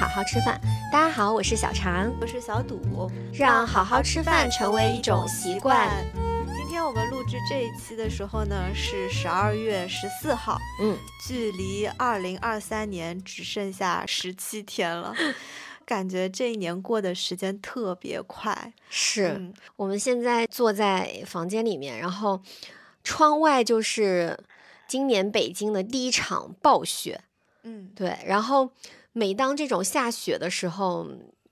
好好吃饭。大家好，我是小常，我是小堵，让好好吃饭成为一种习惯。今天我们录制这一期的时候呢，是十二月十四号，嗯，距离二零二三年只剩下十七天了，感觉这一年过的时间特别快。是嗯我们现在坐在房间里面，然后窗外就是今年北京的第一场暴雪。嗯，对，然后每当这种下雪的时候，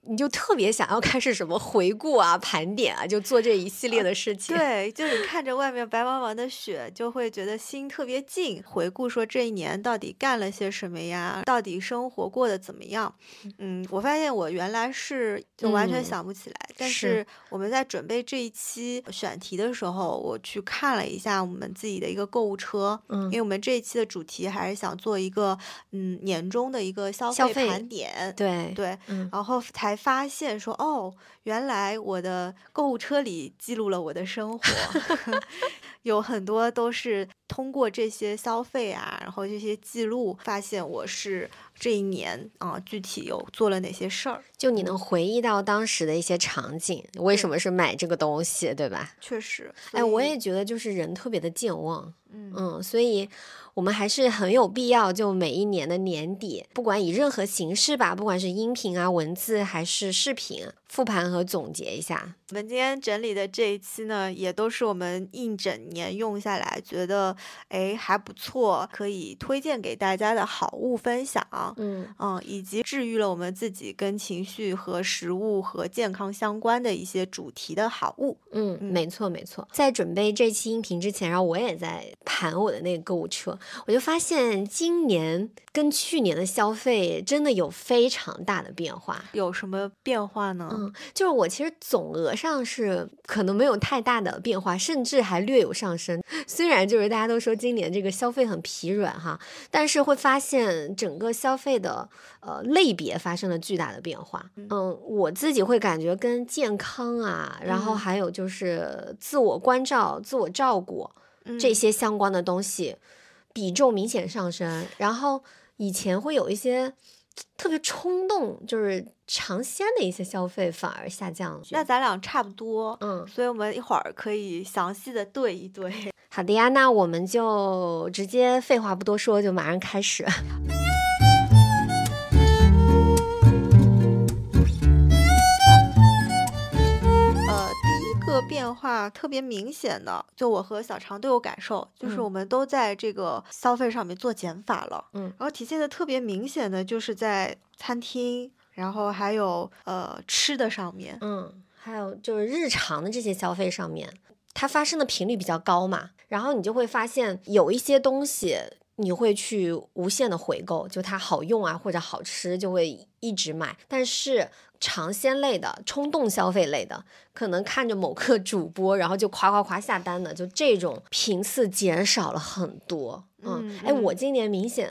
你就特别想要开始什么回顾啊、盘点啊，就做这一系列的事情。对，就是看着外面白茫茫的雪，就会觉得心特别静。回顾说这一年到底干了些什么呀？到底生活过得怎么样？嗯，我发现我原来是就完全嗯想不起来，但是是我们在准备这一期选题的时候，我去看了一下我们自己的一个购物车，嗯因为我们这一期的主题还是想做一个嗯年终的一个消费盘点。对对，嗯，然后才发现说，哦，原来我的购物车里记录了我的生活，有很多都是通过这些消费啊，然后这些记录，发现我是这一年啊、具体有做了哪些事儿。就你能回忆到当时的一些场景，为什么是买这个东西，对吧？确实，哎，我也觉得就是人特别的健忘，嗯嗯，所以我们还是很有必要，就每一年的年底，不管以任何形式吧，不管是音频啊、文字还是视频，复盘和总结一下。我们今天整理的这一期呢，也都是我们一整年用下来觉得哎还不错，可以推荐给大家的好物分享。嗯，嗯，以及治愈了我们自己跟情绪和食物和健康相关的一些主题的好物。嗯，嗯没错没错。在准备这期音频之前，然后我也在盘我的那个购物车，我就发现今年跟去年的消费真的有非常大的变化。有什么变化呢？嗯，就是我其实总额上是可能没有太大的变化，甚至还略有上升。虽然就是大家都说今年这个消费很疲软哈，但是会发现整个消费的呃类别发生了巨大的变化。嗯，我自己会感觉跟健康啊，然后嗯还有就是自我关照、自我照顾嗯这些相关的东西比重明显上升。然后以前会有一些特别冲动，就是尝鲜的一些消费反而下降了。那咱俩差不多。嗯，所以我们一会儿可以详细的对一对。好的呀，那我们就直接废话不多说，就马上开始。个变化特别明显的，就我和小常都有感受，就是嗯我们都在这个消费上面做减法了。嗯然后体现的特别明显的就是在餐厅，然后还有呃吃的上面。嗯，还有就是日常的这些消费上面，它发生的频率比较高嘛，然后你就会发现有一些东西你会去无限的回购，就它好用啊或者好吃就会一直买，但是。尝鲜类的、冲动消费类的，可能看着某个主播，然后就夸夸夸下单的，就这种频次减少了很多。嗯嗯，哎，我嗯今年明显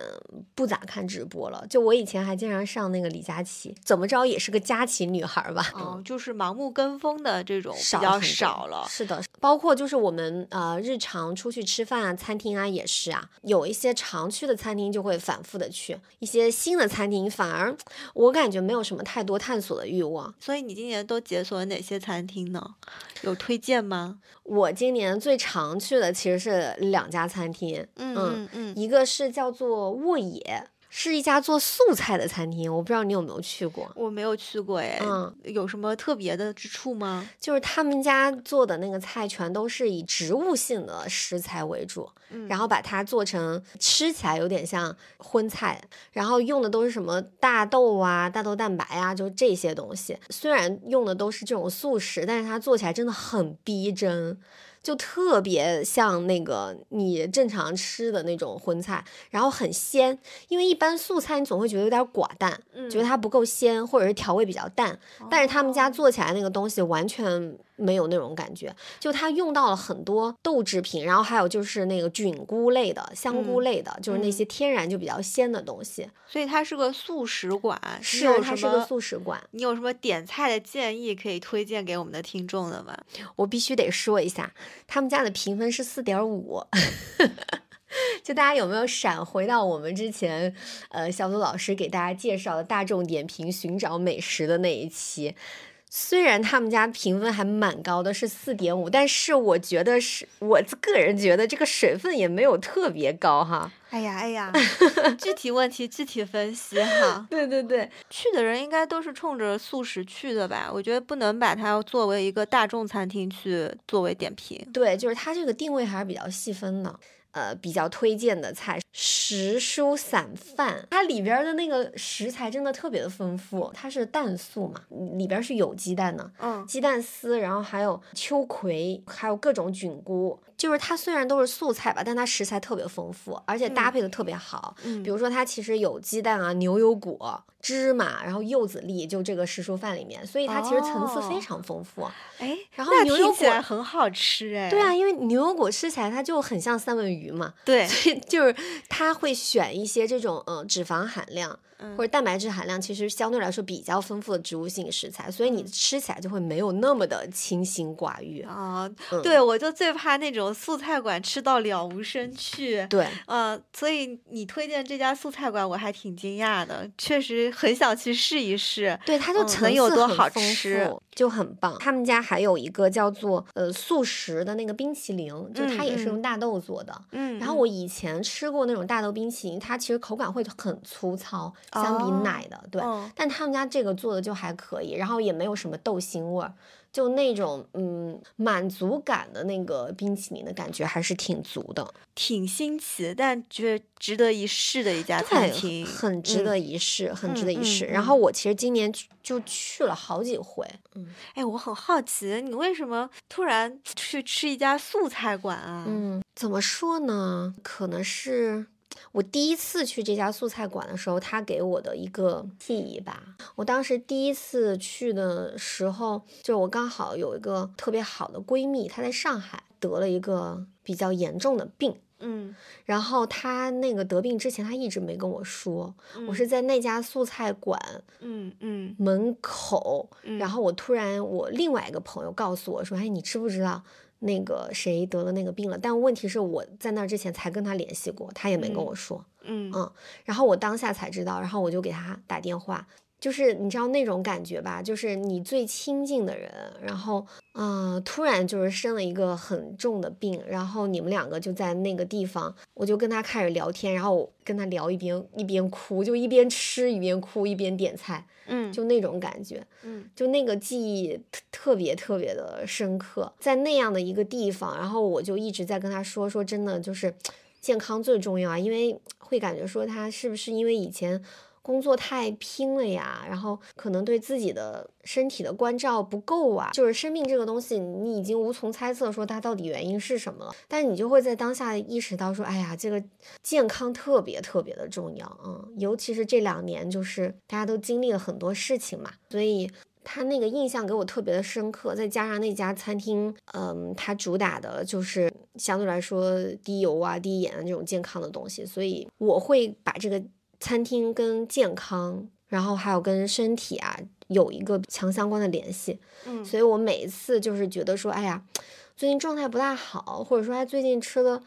不咋看直播了，就我以前还经常上那个李佳琦，怎么着也是个佳琦女孩儿吧？哦，就是盲目跟风的这种比较少了。是的，包括就是我们呃日常出去吃饭啊，餐厅啊也是啊，有一些常去的餐厅就会反复的去，一些新的餐厅反而我感觉没有什么太多探索的欲望。所以你今年都解锁了哪些餐厅呢？有推荐吗？我今年最常去的其实是两家餐厅，嗯嗯嗯嗯，一个是叫做沃野，是一家做素菜的餐厅，我不知道你有没有去过。我没有去过哎。嗯，有什么特别的之处吗？就是他们家做的那个菜全都是以植物性的食材为主，嗯然后把它做成吃起来有点像荤菜，然后用的都是什么大豆啊、大豆蛋白啊，就这些东西。虽然用的都是这种素食，但是它做起来真的很逼真。就特别像那个你正常吃的那种荤菜，然后很鲜，因为一般素菜你总会觉得有点寡淡，嗯觉得它不够鲜，或者是调味比较淡。但是他们家哦。做起来那个东西完全没有那种感觉，就它用到了很多豆制品，然后还有就是那个菌菇类的、香菇嗯类的，就是那些天然就比较鲜的东西。所以它是个素食馆，是它是个素食馆，你有什么点菜的建议可以推荐给我们的听众的吗？我必须得说一下，他们家的评分是四点五。就大家有没有闪回到我们之前，呃，小组老师给大家介绍的大众点评寻找美食的那一期？虽然他们家评分还蛮高的，是四点五，但是我觉得是我个人觉得这个水分也没有特别高哈。哎呀哎呀，具体问题具体分析哈。对对对，去的人应该都是冲着素食去的吧？我觉得不能把它作为一个大众餐厅去作为点评。对，就是它这个定位还是比较细分的。呃，比较推荐的菜时蔬散饭，它里边的那个食材真的特别的丰富。它是蛋素嘛，里边是有鸡蛋的，嗯，鸡蛋丝，然后还有秋葵，还有各种菌菇。就是它虽然都是素菜吧，但它食材特别丰富，而且搭配的特别好。嗯，比如说它其实有鸡蛋啊、牛油果、芝麻，然后柚子粒，就这个时蔬饭里面，所以它其实层次非常丰富。哎，然后牛油果很好吃哎。对啊，因为牛油果吃起来它就很像三文鱼嘛。对，所以就是它会选一些这种嗯脂肪含量。或者蛋白质含量其实相对来说比较丰富的植物性食材，所以你吃起来就会没有那么的清心寡欲啊。对，我就最怕那种素菜馆吃到了无生趣。对，呃，所以你推荐这家素菜馆，我还挺惊讶的，确实很想去试一试。对，它就层有多好吃，就很棒。他们家还有一个叫做呃素食的那个冰淇淋，就它也是用大豆做的。嗯。然后我以前吃过那种大豆冰淇淋，它其实口感会很粗糙。相比奶的，对，但他们家这个做的就还可以，然后也没有什么豆腥味儿，就那种嗯满足感的那个冰淇淋的感觉还是挺足的，挺新奇，但觉得值得一试的一家餐厅，很值得一试，很值得一试。然后我其实今年就去了好几回，嗯，哎，我很好奇，你为什么突然去吃一家素菜馆啊？嗯，怎么说呢？可能是。我第一次去这家素菜馆的时候，他给我的一个记忆吧。我当时第一次去的时候，就我刚好有一个特别好的闺蜜，她在上海得了一个比较严重的病，嗯，然后她那个得病之前，她一直没跟我说。我是在那家素菜馆，嗯嗯，门口，然后我突然，我另外一个朋友告诉我说：“哎，你知不知道？”那个谁得了那个病了，但问题是我在那之前才跟他联系过，他也没跟我说，嗯嗯，然后我当下才知道，然后我就给他打电话，就是你知道那种感觉吧，就是你最亲近的人，然后嗯，突然就是生了一个很重的病，然后你们两个就在那个地方，我就跟他开始聊天，然后我跟他聊一边一边哭，就一边吃一边哭一边点菜。嗯，就那种感觉，嗯，就那个记忆特特别特别的深刻，在那样的一个地方，然后我就一直在跟他说说，真的就是 健康最重要啊，因为会感觉说他是不是因为以前。工作太拼了呀，然后可能对自己的身体的关照不够啊。就是生病这个东西，你已经无从猜测说它到底原因是什么了。但你就会在当下意识到说，哎呀，这个健康特别特别的重要啊。尤其是这两年，就是大家都经历了很多事情嘛，所以他那个印象给我特别的深刻。再加上那家餐厅，嗯，它主打的就是相对来说低油啊、低盐的这种健康的东西，所以我会把这个。餐厅跟健康，然后还有跟身体啊，有一个强相关的联系。嗯，所以我每一次就是觉得说，哎呀，最近状态不大好，或者说，哎，最近吃的，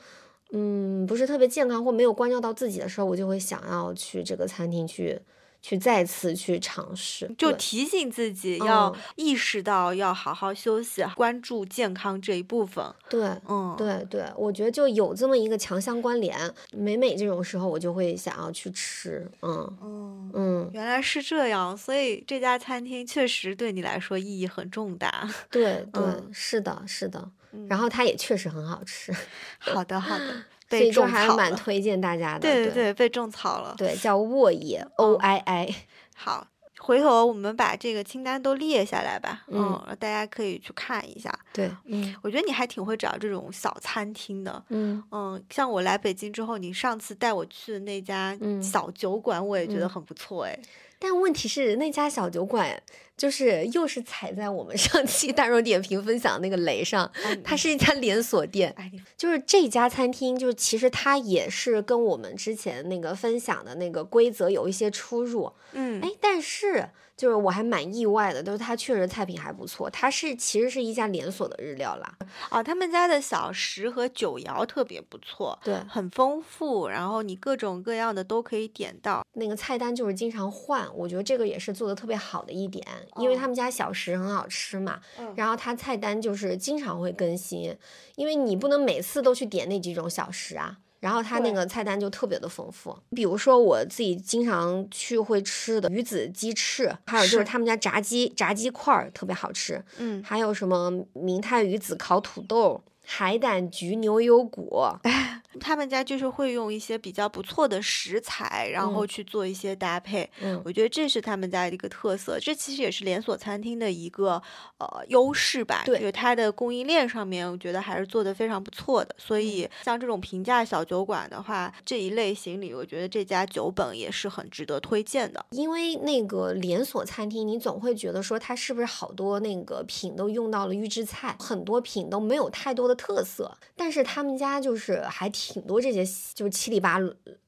嗯，不是特别健康，或没有关照到自己的时候，我就会想要去这个餐厅去。去再次去尝试，就提醒自己要意识到要好好休息，关注健康这一部分。对，嗯，对对，我觉得就有这么一个强相关联。每每这种时候，我就会想要去吃。嗯嗯嗯，原来是这样，所以这家餐厅确实对你来说意义很重大。对 对，是的，是的。然后它也确实很好吃。好的，好的。所以就还蛮推荐大家的，对对对，被种草了，对，叫沃野 O I I。好，回头我们把这个清单都列下来吧，嗯，大家可以去看一下。对，嗯，我觉得你还挺会找这种小餐厅的，嗯嗯，像我来北京之后，你上次带我去的那家小酒馆，我也觉得很不错，哎。但问题是那家小酒馆就是又是踩在我们上期大众点评分享那个雷上，它是一家连锁店，就是这家餐厅，就是其实它也是跟我们之前那个分享的那个规则有一些出入，嗯，哎，但是。就是我还蛮意外的，就是它确实菜品还不错。它是其实是一家连锁的日料啦，哦，他们家的小食和酒肴特别不错，对，很丰富，然后你各种各样的都可以点到。那个菜单就是经常换，我觉得这个也是做的特别好的一点，因为他们家小食很好吃嘛，嗯然后它菜单就是经常会更新，因为你不能每次都去点那几种小食啊。然后它那个菜单就特别的丰富，比如说我自己经常去会吃的鱼子鸡翅，还有就是是他们家炸鸡炸鸡块儿特别好吃，嗯，还有什么明太鱼子烤土豆、海胆焗牛油果，他们家就是会用一些比较不错的食材，然后去做一些搭配。嗯我觉得这是他们家的一个特色，这其实也是连锁餐厅的一个呃优势吧。对就是它的供应链上面，我觉得还是做得非常不错的。所以嗯像这种平价小酒馆的话，这一类型里，我觉得这家酒本也是很值得推荐的。因为那个连锁餐厅，你总会觉得说它是不是好多那个品都用到了预制菜，很多品都没有太多的特色。但是他们家就是还挺多这些就是七里八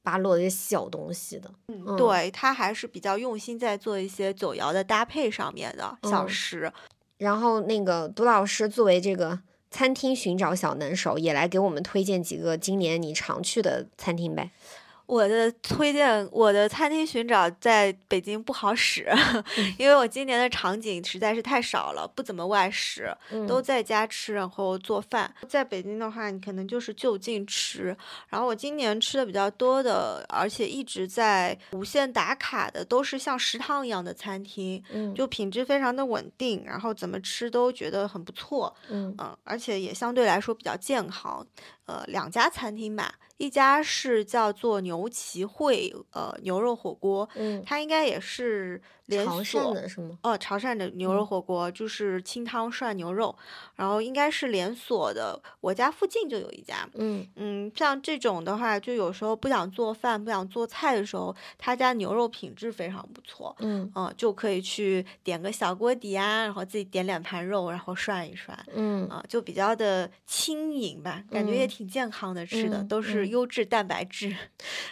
八落的这些小东西的。嗯对，他还是比较用心在做一些酒肴的搭配上面的小嗯食。然后那个杜老师作为这个餐厅寻找小能手，也来给我们推荐几个今年你常去的餐厅呗。我的推荐，我的餐厅寻找在北京不好使，因为我今年的场景实在是太少了，不怎么外食，都嗯在家吃，然后做饭。在北京的话，你可能就是就近吃。然后我今年吃的比较多的，而且一直在无限打卡的，都是像食堂一样的餐厅，嗯就品质非常的稳定，然后怎么吃都觉得很不错。嗯嗯，而且也相对来说比较健康。呃，两家餐厅吧，一家是叫做牛旗汇呃牛肉火锅，嗯，它应该也是连潮锁汕的是吗？哦，潮汕的牛肉嗯火锅就是清汤涮牛肉，然后应该是连锁的，我家附近就有一家。嗯嗯，像这种的话，就有时候不想做饭、不想做菜的时候，他家牛肉品质非常不错。嗯嗯，就可以去点个小锅底啊，然后自己点两盘肉，然后涮一涮。嗯啊，就比较的轻盈吧，感觉也嗯挺健康的，吃的、嗯都是嗯优质蛋白质。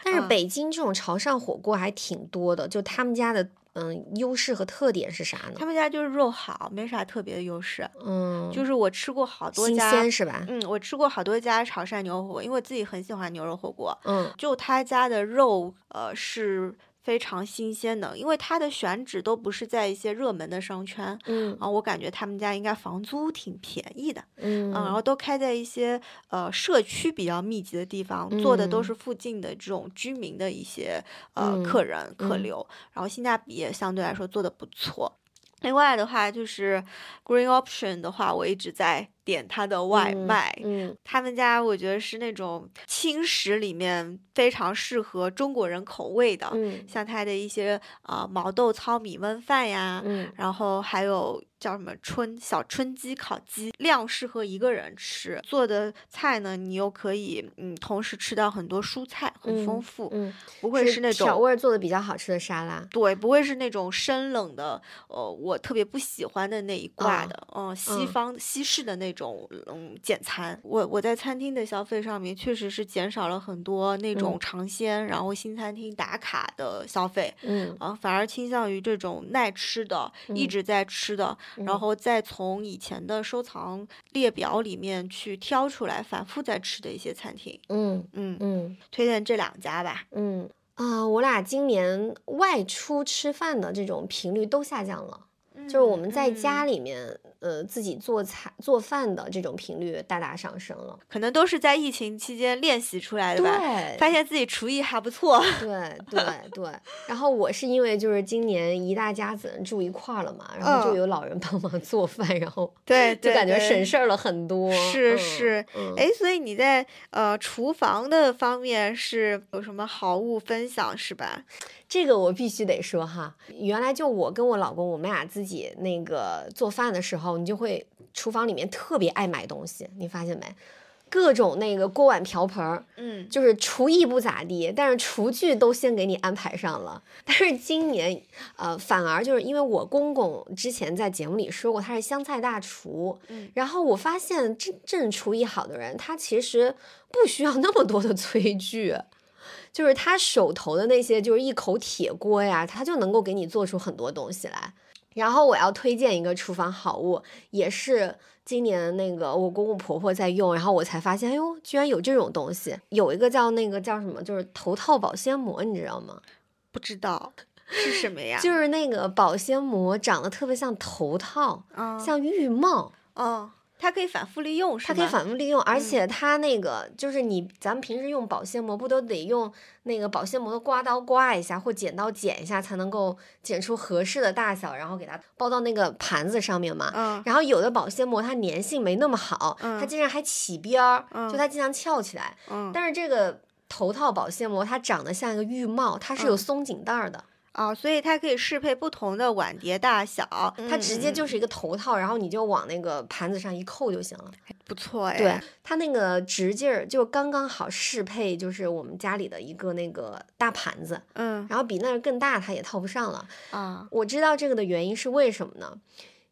但是嗯北京这种潮汕火锅还挺多的，就他们家的嗯优势和特点是啥呢他？们家就是肉好，没啥特别的优势。嗯，就是我吃过好多新家，鲜是吧？嗯，我吃过好多家潮汕牛肉火锅，因为我自己很喜欢牛肉火锅，嗯就他家的肉，呃，是非常新鲜的，因为它的选址都不是在一些热门的商圈。嗯啊，我感觉他们家应该房租挺便宜的，嗯嗯，然后都开在一些呃社区比较密集的地方，做的都嗯是附近的这种居民的一些呃嗯客人客嗯流，然后性价比也相对来说做的不错。另外的话就是 Green Option 的话，我一直在点他的外嗯卖。嗯他们家我觉得是那种轻食里面非常适合中国人口味的，嗯像他的一些啊、呃毛豆糙米焖饭呀，嗯然后还有叫什么春小春鸡烤鸡，量适合一个人吃。做的菜呢，你又可以嗯同时吃到很多蔬菜，很丰嗯富，嗯，不会是那种。调味儿做的比较好吃的沙拉。对，不会是那种生冷的，呃，我特别不喜欢的那一挂啊的，嗯，西嗯方西式的那种，嗯，简餐。我我在餐厅的消费上面确实是减少了很多那种嗯尝鲜，然后新餐厅打卡的消费，嗯啊，反而倾向于这种耐吃的，一嗯直在吃的，然嗯后再从以前的收藏列表里面去挑出来反复在吃的一些餐厅。嗯嗯，嗯推荐这两家吧。嗯啊、我俩今年外出吃饭的这种频率都下降了。就是我们在家。里面，呃，自己做菜做饭的这种频率大大上升了。可能都是在疫情期间练习出来的吧，发现自己厨艺还不错。对对对，然后我是因为就是今年一大家子人住一块儿了嘛，然后就嗯有老人帮忙做饭，然后 对，就感觉省事儿了很多。是嗯是，嗯哎，所以你在呃厨房的方面是有什么好物分享是吧？这个我必须得说哈，原来就我跟我老公，我们俩自己那个做饭的时候，你就会厨房里面特别爱买东西，你发现没？各种那个锅碗瓢盆儿，嗯，就是厨艺不咋地，但是厨具都先给你安排上了。但是今年，呃，反而就是因为我公公之前在节目里说过他是湘菜大厨，嗯然后我发现真正厨艺好的人，他其实不需要那么多的炊具。就是他手头的那些就是一口铁锅呀，他就能够给你做出很多东西来。然后我要推荐一个厨房好物，也是今年那个我公公婆婆在用，然后我才发现，哎呦，居然有这种东西。有一个叫那个叫什么，就是头套保鲜膜，你知道吗？不知道是什么呀？就是那个保鲜膜长得特别像头套，嗯像浴帽。哦，它可以反复利用，是它可以反复利用，而且它那个就是你，咱们平时用保鲜膜不都得用那个保鲜膜的刮刀刮一下，或剪刀剪一下，才能够剪出合适的大小，然后给它包到那个盘子上面嘛。嗯然后有的保鲜膜它粘性没那么好，它嗯竟然还起边儿，嗯就它经常翘起来。嗯但是这个头套保鲜膜它长得像一个浴帽，它是有嗯松紧带儿的，哦，所以它可以适配不同的碗碟大小，它直接嗯就是一个头套，然后你就往那个盘子上一扣就行了。不错哎。对，它那个直径儿就刚刚好适配，就是我们家里的一个那个大盘子，嗯然后比那儿更大它也套不上了。啊我知道这个的原因是为什么呢？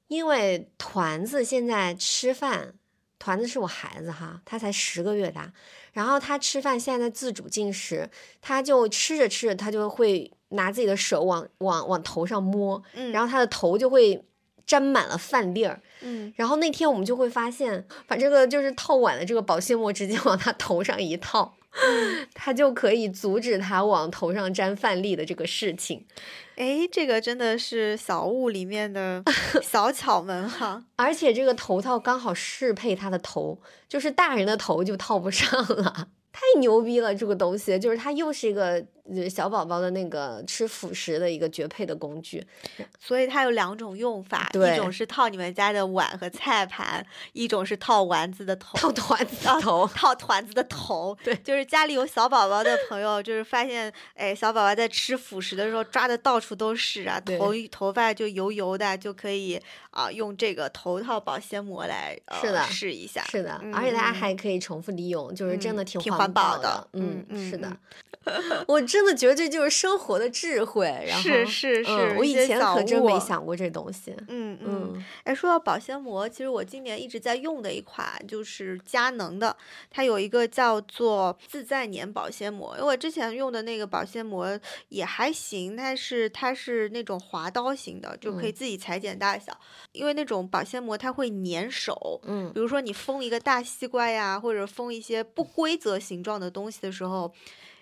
因为团子现在吃饭，团子是我孩子哈，他才十个月大，然后他吃饭现在在自主进食，他就吃着吃着他就会拿自己的手往往往头上摸，嗯，然后他的头就会沾满了饭粒儿。嗯然后那天我们就会发现，把这个就是套碗的这个保鲜膜直接往他头上一套，他就可以阻止他往头上沾饭粒的这个事情。哎，这个真的是小物里面的 小巧门哈。而且这个头套刚好适配他的头，就是大人的头就套不上了。太牛逼了，这个东西就是它又是一个呃小宝宝的那个吃辅食的一个绝配的工具。所以它有两种用法，一种是套你们家的碗和菜盘，一种是套丸子的头。套团子的头，套团子的头，对就是家里有小宝宝的朋友，就是发现，哎，小宝宝在吃辅食的时候抓的到处都是啊，头头发就油油的，就可以啊、用这个头套保鲜膜来呃是的试一下。是的，嗯而且它嗯还可以重复利用，就是真的嗯挺环环保的的。嗯，嗯是的嗯，我真的觉得这就是生活的智慧。然后是是嗯是我以前可真没想过这东西。嗯嗯，嗯哎，说到保鲜膜，其实我今年一直在用的一款就是佳能的，它有一个叫做自在粘保鲜膜。因为我之前用的那个保鲜膜也还行，但是它是那种滑刀型的，就可以嗯自己裁剪大小。因为那种保鲜膜它会粘手，嗯比如说你封一个大西瓜呀，或者封一些不规则形状的东西的时候。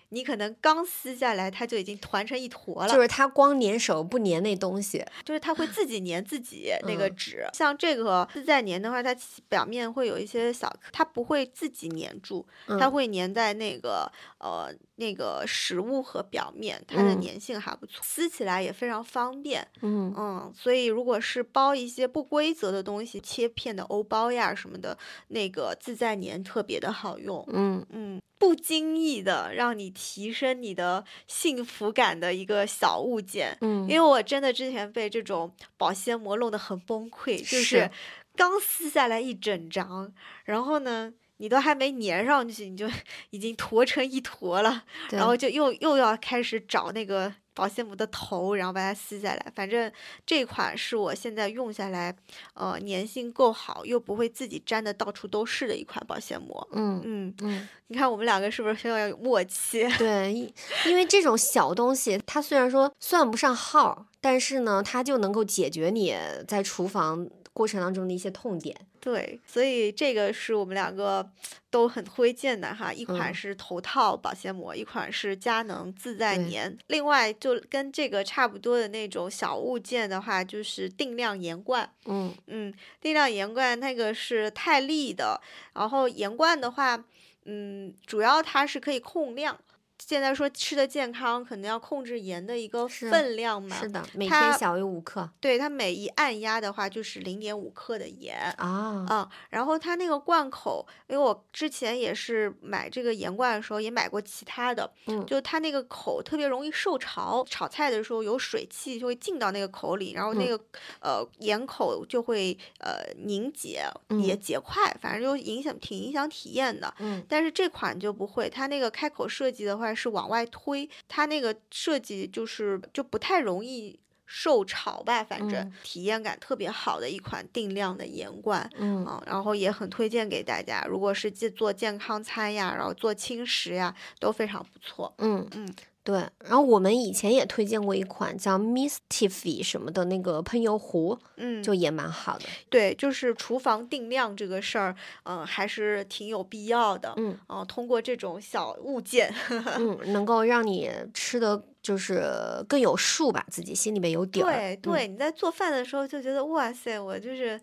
你可能刚撕下来，它就已经团成一坨了。就是它光粘手不粘那东西。就是它会自己粘自己 那个嗯纸。像这个自在粘的话，它表面会有一些小，它不会自己粘住，它嗯会粘在那个呃那个食物和表面，它的嗯粘性还不错，撕起来也非常方便。嗯嗯，所以如果是包一些不规则的东西，切片的欧包呀什么的，那个自在粘特别的好用。嗯嗯，不经意的让你提升你的幸福感的一个小物件。嗯，因为我真的之前被这种保鲜膜弄得很崩溃，就是是刚撕下来一整张，然后呢，你都还没粘上去，你就已经坨成一坨了，然后就又又要开始找那个保鲜膜的头，然后把它撕下来。反正这款是我现在用下来，呃，粘性够好，又不会自己粘的到处都是的一款保鲜膜。嗯嗯，嗯，你看我们两个是不是非常有默契？对，因因为这种小东西，它虽然说算不上号，但是呢，它就能够解决你在厨房过程当中的一些痛点。对，所以这个是我们两个都很推荐的哈，一款嗯是头套保鲜膜，一款是佳能自在对粘。另外，就跟这个差不多的那种小物件的话，就是定量盐罐。嗯嗯，定量盐罐那个是泰利的，然后盐罐的话，嗯，主要它是可以控量。现在说吃的健康，可能要控制盐的一个分量嘛。是的，每天小于五克对，它每一按压的话就是零点五克的盐。啊。嗯，然后它那个罐口，因为我之前也是买这个盐罐的时候也买过其他的，嗯就它那个口特别容易受潮，炒菜的时候有水汽就会进到那个口里，然后那嗯个、呃盐口就会呃凝结也嗯结块，反正就影响挺影响体验的。嗯但是这款就不会，它那个开口设计的话是往外推，它那个设计就是就不太容易受潮吧，反正嗯体验感特别好的一款定量的盐罐。嗯啊，然后也很推荐给大家，如果是做做健康餐呀，然后做轻食呀，都非常不错。嗯嗯，对。然后我们以前也推荐过一款叫 Mistify 什么的那个喷油壶，嗯，就也蛮好的。对，就是厨房定量这个事儿，嗯、还是挺有必要的。嗯嗯、通过这种小物件，嗯，能够让你吃的就是更有数吧，自己心里面有底儿。嗯对对，你在做饭的时候就觉得哇塞，我就是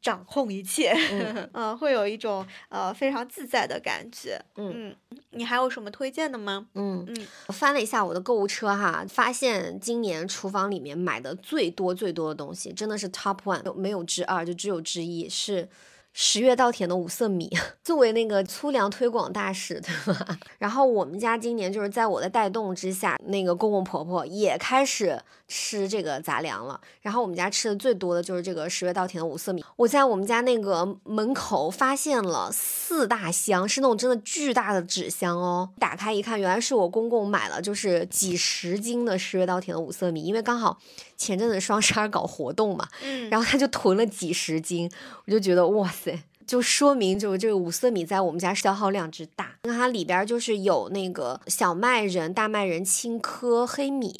掌控一切，嗯呃、会有一种呃非常自在的感觉。嗯嗯，你还有什么推荐的吗？嗯嗯我翻了一下我的购物车哈，发现今年厨房里面买的最多最多的东西，真的是 top one，没有之二，就只有之一是。十月稻田的五色米，作为那个粗粮推广大使，对吧？然后我们家今年就是在我的带动之下，那个公公婆婆也开始吃这个杂粮了。然后我们家吃的最多的就是这个十月稻田的五色米。我在我们家那个门口发现了四大箱，是那种真的巨大的纸箱哦。打开一看，原来是我公公买了，就是几十斤的十月稻田的五色米，因为刚好前阵子双十二搞活动嘛，嗯，然后他就囤了几十斤，我就觉得哇塞，就说明就这个五色米在我们家消耗量之大。那它里边儿就是有那个小麦仁、大麦仁、青稞、黑米，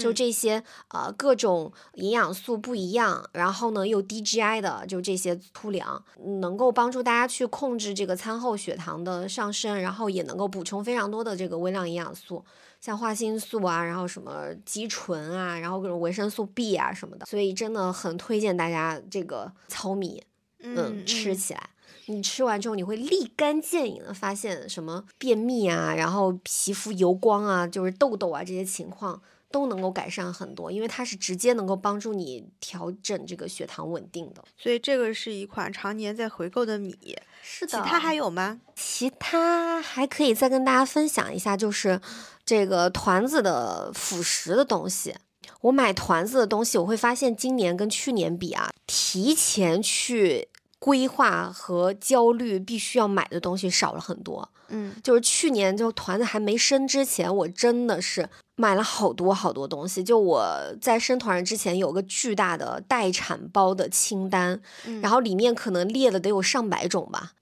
就嗯这些呃各种营养素不一样，然后呢又低 GI 的，就这些粗粮，能够帮助大家去控制这个餐后血糖的上升，然后也能够补充非常多的这个微量营养素。像花青素啊，然后什么肌醇啊，然后各种维生素 B 啊什么的，所以真的很推荐大家这个糙米，嗯，吃起来。你吃完之后，你会立竿见影的发现什么便秘啊，然后皮肤油光啊，就是痘痘啊这些情况都能够改善很多，因为它是直接能够帮助你调整这个血糖稳定的。所以这个是一款常年在回购的米。是的其他还有吗？其他还可以再跟大家分享一下，就是这个团子的辅食的东西。我买团子的东西，我会发现今年跟去年比啊，提前去规划和焦虑必须要买的东西少了很多。嗯就是去年就团子还没生之前，我真的是买了好多好多东西。就我在生团之前有个巨大的待产包的清单，嗯然后里面可能列了得有上百种吧。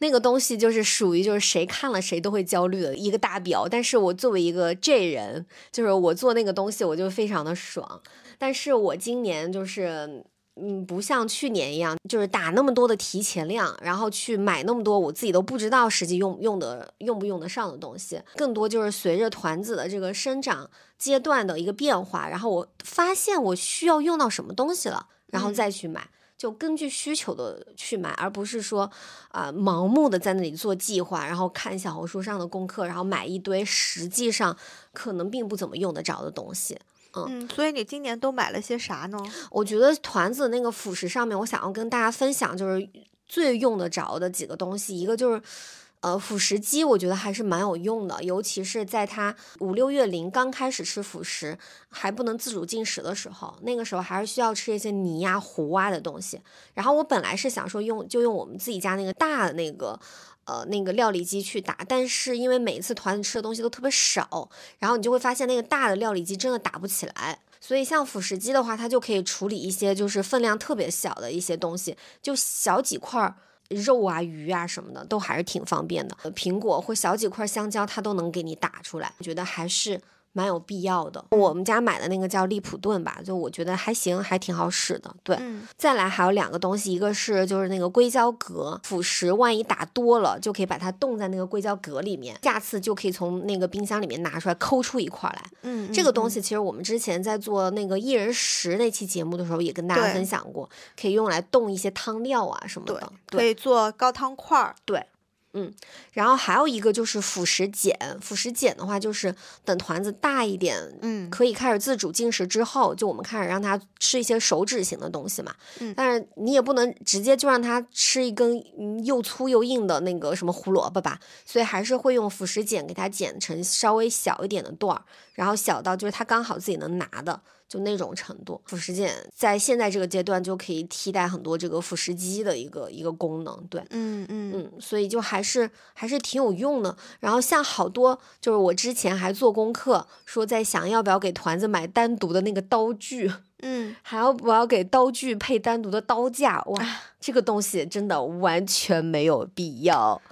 那个东西就是属于就是谁看了谁都会焦虑的一个大表。但是我作为一个 J 人，就是我做那个东西我就非常的爽。但是我今年就是。嗯，不像去年一样，就是打那么多的提前量，然后去买那么多我自己都不知道实际用用的用不用得上的东西，更多就是随着团子的这个生长阶段的一个变化，然后我发现我需要用到什么东西了，然后嗯再去买。就根据需求的去买，而不是说啊、盲目的在那里做计划，然后看小红书上的功课，然后买一堆实际上可能并不怎么用得着的东西。嗯，所以你今年都买了些啥呢？我觉得团子那个辅食上面，我想要跟大家分享就是最用得着的几个东西，一个就是。呃，辅食机我觉得还是蛮有用的，尤其是在他五六月龄刚开始吃辅食，还不能自主进食的时候，那个时候还是需要吃一些泥呀、糊啊的东西。然后我本来是想说用就用我们自己家那个大的那个呃那个料理机去打，但是因为每一次团子吃的东西都特别少，然后你就会发现那个大的料理机真的打不起来。所以像辅食机的话，它就可以处理一些就是分量特别小的一些东西，就小几块儿肉啊、鱼啊什么的，都还是挺方便的。苹果或小几块香蕉，它都能给你打出来，我觉得还是蛮有必要的。我们家买的那个叫利普顿吧，就我觉得还行，还挺好使的。对，嗯再来还有两个东西，一个是就是那个硅胶格，辅食万一打多了，就可以把它冻在那个硅胶格里面，下次就可以从那个冰箱里面拿出来抠出一块来。嗯，这个东西西其实我们之前在做那个一人食那期节目的时候也跟大家分享过，可以用来冻一些汤料啊什么对的。可以做高汤块儿。对，嗯，然后还有一个就是辅食碱，辅食碱的话就是等团子大一点，嗯可以开始自主进食之后，就我们开始让他吃一些手指型的东西嘛。嗯但是你也不能直接就让他吃一根嗯又粗又硬的那个什么胡萝卜吧，所以还是会用辅食碱给它剪成稍微小一点的段儿，然后小到就是他刚好自己能拿的。就那种程度。辅食碱在现在这个阶段就可以替代很多这个辅食机的一个一个功能，对，嗯嗯嗯，所以就还是还是挺有用的。然后像好多就是我之前还做功课，说在想要不要给团子买单独的那个刀具，嗯，还要我要给刀具配单独的刀架？哇，这个东西真的完全没有必要。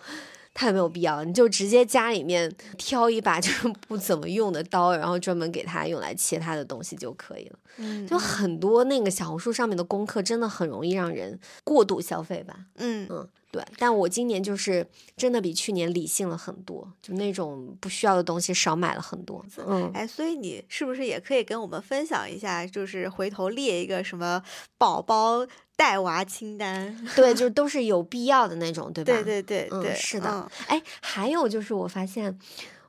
太没有必要了，你就直接家里面挑一把就是不怎么用的刀，然后专门给它用来切它的东西就可以了。嗯，就很多那个小红书上面的功课，真的很容易让人过度消费吧。嗯嗯，对。但我今年就是真的比去年理性了很多，就那种不需要的东西少买了很多。嗯，哎，所以你是不是也可以跟我们分享一下，就是回头列一个什么宝宝带娃清单？对，就都是有必要的那种，对吧？对对对对，嗯，是的。嗯哎，还有就是我发现。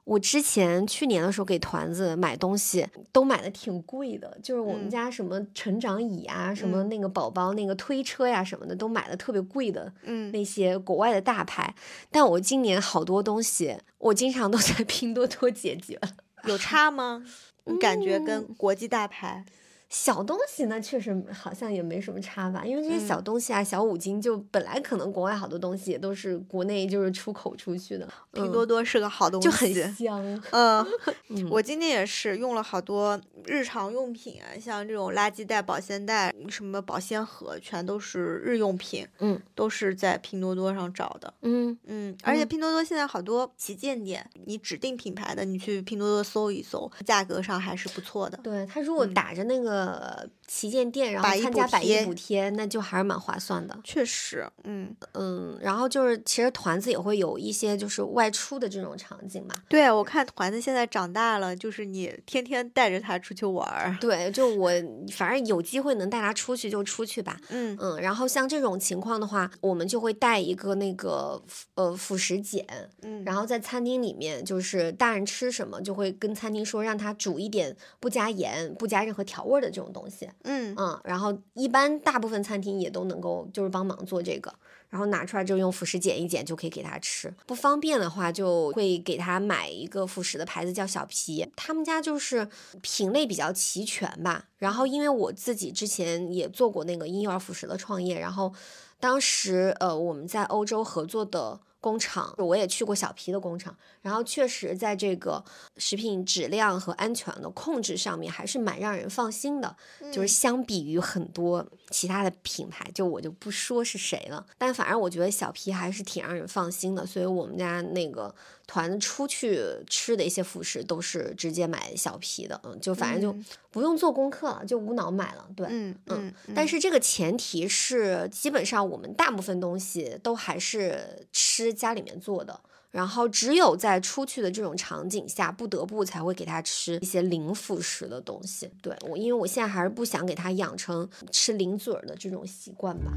我之前去年的时候给团子买东西都买的挺贵的，就是我们嗯家什么成长椅啊，什么嗯那个宝宝那个推车呀什么的，都买的特别贵的嗯，那些国外的大牌。但我今年好多东西，我经常都在 拼多多解决。有差吗？你感觉跟嗯国际大牌？小东西呢，确实好像也没什么差吧，因为这些嗯小东西啊，小五金就本来可能国外好多东西也都是国内就是出口出去的，拼多多是个好东西，就很香。嗯，嗯我今天也是用了好多日常用品啊，像这种垃圾袋、保鲜袋、什么保鲜盒，全都是日用品，嗯，都是在拼多多上找的。嗯嗯，而且嗯拼多多现在好多旗舰店，你指定品牌的，你去拼多多搜一搜，价格上还是不错的。对它如果嗯打着那个 uh 旗舰店，然后参加百亿贴补贴，那就还是蛮划算的。确实，嗯，嗯，然后就是其实团子也会有一些就是外出的这种场景嘛。对我看团子现在长大了，就是你天天带着他出去玩儿。对，就我反正有机会能带他出去就出去吧。嗯嗯，然后像这种情况的话，我们就会带一个那个呃辅食碱，嗯，然后在餐厅里面，就是大人吃什么，就会跟餐厅说让他煮一点不加盐、不加任何调味儿的这种东西。嗯嗯，然后一般大部分餐厅也都能够就是帮忙做这个，然后拿出来就用辅食剪一剪就可以给他吃。不方便的话，就会给他买一个辅食的牌子叫小皮，他们家就是品类比较齐全吧。然后因为我自己之前也做过那个婴幼儿辅食的创业，然后当时呃我们在欧洲合作的。工厂，我也去过小皮的工厂，然后确实在这个食品质量和安全的控制上面还是蛮让人放心的。就是嗯相比于很多其他的品牌，就我就不说是谁了，但反正我觉得小皮还是挺让人放心的，所以我们家那个团出去吃的一些辅食都是直接买小皮的，嗯，就反正就嗯不用做功课了，就无脑买了，对。嗯嗯嗯，但是这个前提是，基本上我们大部分东西都还是吃家里面做的，然后只有在出去的这种场景下，不得不才会给他吃一些零辅食的东西。对我，因为我现在还是不想给他养成吃零嘴儿的这种习惯吧。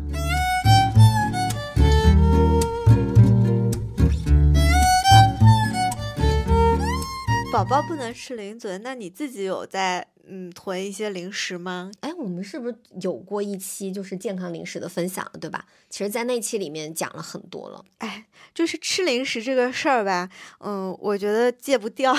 宝宝不能吃零嘴，那你自己有在嗯囤一些零食吗？哎，我们是不是有过一期就是健康零食的分享，对吧？其实，在那期里面讲了很多了。哎，就是吃零食这个事儿吧，嗯，我觉得戒不掉，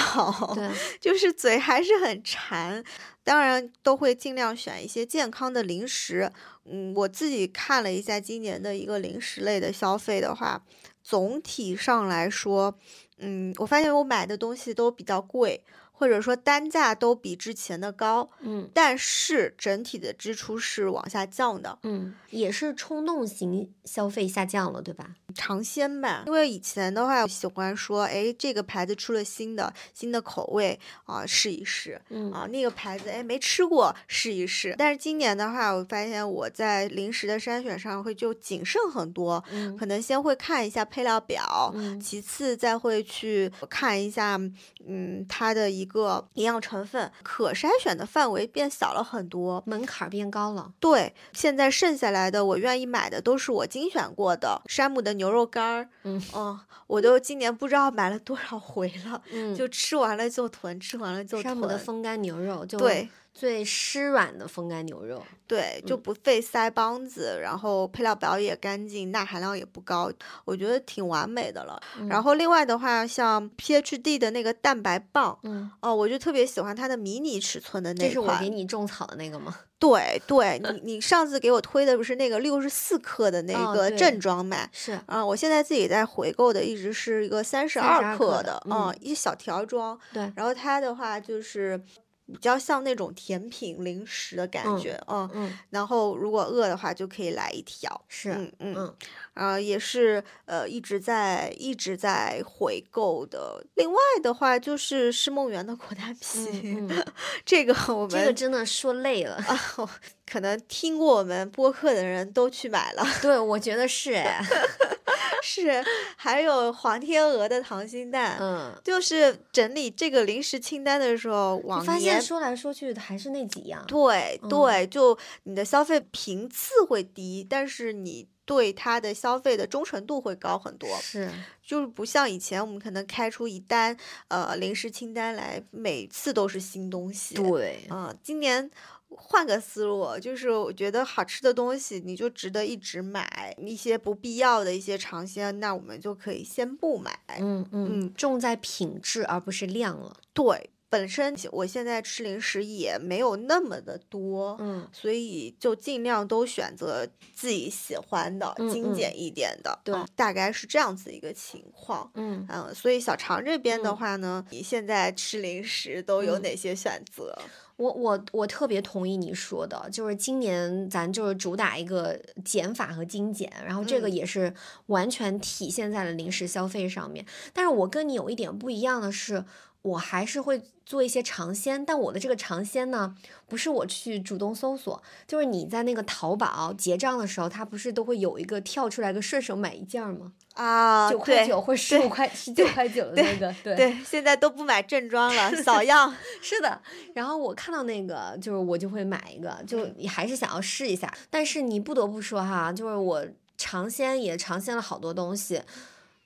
对，就是嘴还是很馋。当然都会尽量选一些健康的零食。嗯，我自己看了一下今年的一个零食类的消费的话，总体上来说，嗯，我发现我买的东西都比较贵，或者说单价都比之前的高，嗯但是整体的支出是往下降的。嗯，也是冲动型消费下降了，对吧？尝鲜吧，因为以前的话，喜欢说，哎，这个牌子出了新的新的口味啊，试一试嗯啊，那个牌子哎没吃过，试一试。但是今年的话，我发现我在零食的筛选上会就谨慎很多，嗯可能先会看一下配料表，嗯其次再会去看一下，嗯，它的一个营养成分，可筛选的范围变小了很多。门槛儿变高了。对，现在剩下来的我愿意买的都是我精选过的山姆的牛肉干儿，嗯嗯，我都今年不知道买了多少回了，嗯，就吃完了就囤，吃完了就囤。山姆的风干牛肉就对最湿软的风干牛肉。对，就嗯不费腮帮子，然后配料表也干净，钠含量也不高，我觉得挺完美的了。然嗯后另外的话，像 PhD 的那个蛋白棒，嗯，哦，我就特别喜欢它的迷你尺寸的那这是我给你种草的那个吗？对对，你你上次给我推的不是那个六十四克的那个正装版？是，啊、我现在自己在回购的一直是一个三十二32克克的嗯嗯，一小条装。对，然后它的话就是比较像那种甜品零食的感嗯觉，嗯。嗯，然后如果饿的话，就可以来一条。是，嗯嗯，嗯啊、也是呃一直在一直在回购的。另外的话就是诗梦园的果丹皮，嗯嗯，这个我们这个真的说累了。啊，可能听过我们播客的人都去买了。对，我觉得是哎，是，还有黄天鹅的溏心蛋。嗯，就是整理这个零食清单的时候，发现说来说去还是那几样。嗯对对，就你的消费频次会低，但是你对它的消费的忠诚度会高很多。是，就是不像以前我们可能开出一单呃零食清单来，每次都是新东西。对，嗯，今年换个思路，就是我觉得好吃的东西你就值得一直买，一些不必要的一些尝鲜，那我们就可以先不买。嗯嗯嗯，重在品质而不是量了。对，本身我现在吃零食也没有那么的多。嗯所以就尽量都选择自己喜欢的、精简一点的，对嗯大概是这样子一个情况。嗯，嗯，所以小常这边的嗯话呢，你现在吃零食都有嗯哪些选择？我我我特别同意你说的，就是今年咱就是主打一个减法和精简，然后这个嗯也是完全体现在了零食消费上面。但是我跟你有一点不一样的是，我还是会做一些尝鲜，但我的这个尝鲜呢，不是我去主动搜索，就是你在那个淘宝结账的时候，它不是都会有一个跳出来个顺手买一件儿吗？啊，九块九或十五块、十九块九的那个，对对，现在都不买正装了，扫样。是的，然后我看到那个，就是我就会买一个，就还是想要试一下。但是你不得不说哈，就是我尝鲜也尝鲜了好多东西，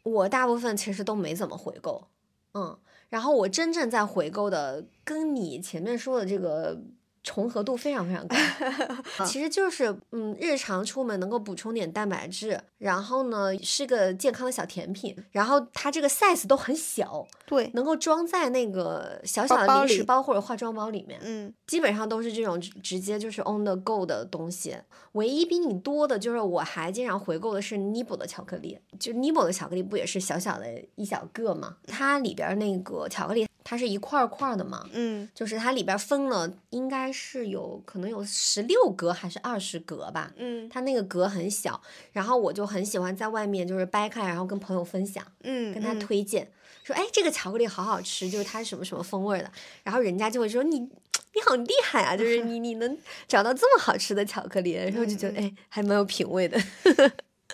我大部分其实都没怎么回购，嗯，然后我真正在回购的，跟你前面说的这个。重合度非常非常高，其实就是嗯，日常出门能够补充点蛋白质，然后呢是个健康的小甜品，然后它这个 size 都很小，对，能够装在那个小小的零食包或者化妆包里面，嗯，基本上都是这种直直接就是 on the go 的东西。唯一比你多的就是我还经常回购的是 Nibo 的巧克力，就 Nibo 的巧克力不也是小小的一小个嘛？它里边儿那个巧克力它是一块儿块儿的嘛，嗯。就是它里边分了应该是有可能有十六格还是二十格吧。嗯。它那个格很小，然后我就很喜欢在外面就是掰开，然后跟朋友分享。嗯，跟他嗯。推荐，说哎这个巧克力好好吃，就是它什么什么风味的，然后人家就会说你你好厉害啊，就是你你能找到这么好吃的巧克力，然后就觉得嗯。哎还蛮有品味的，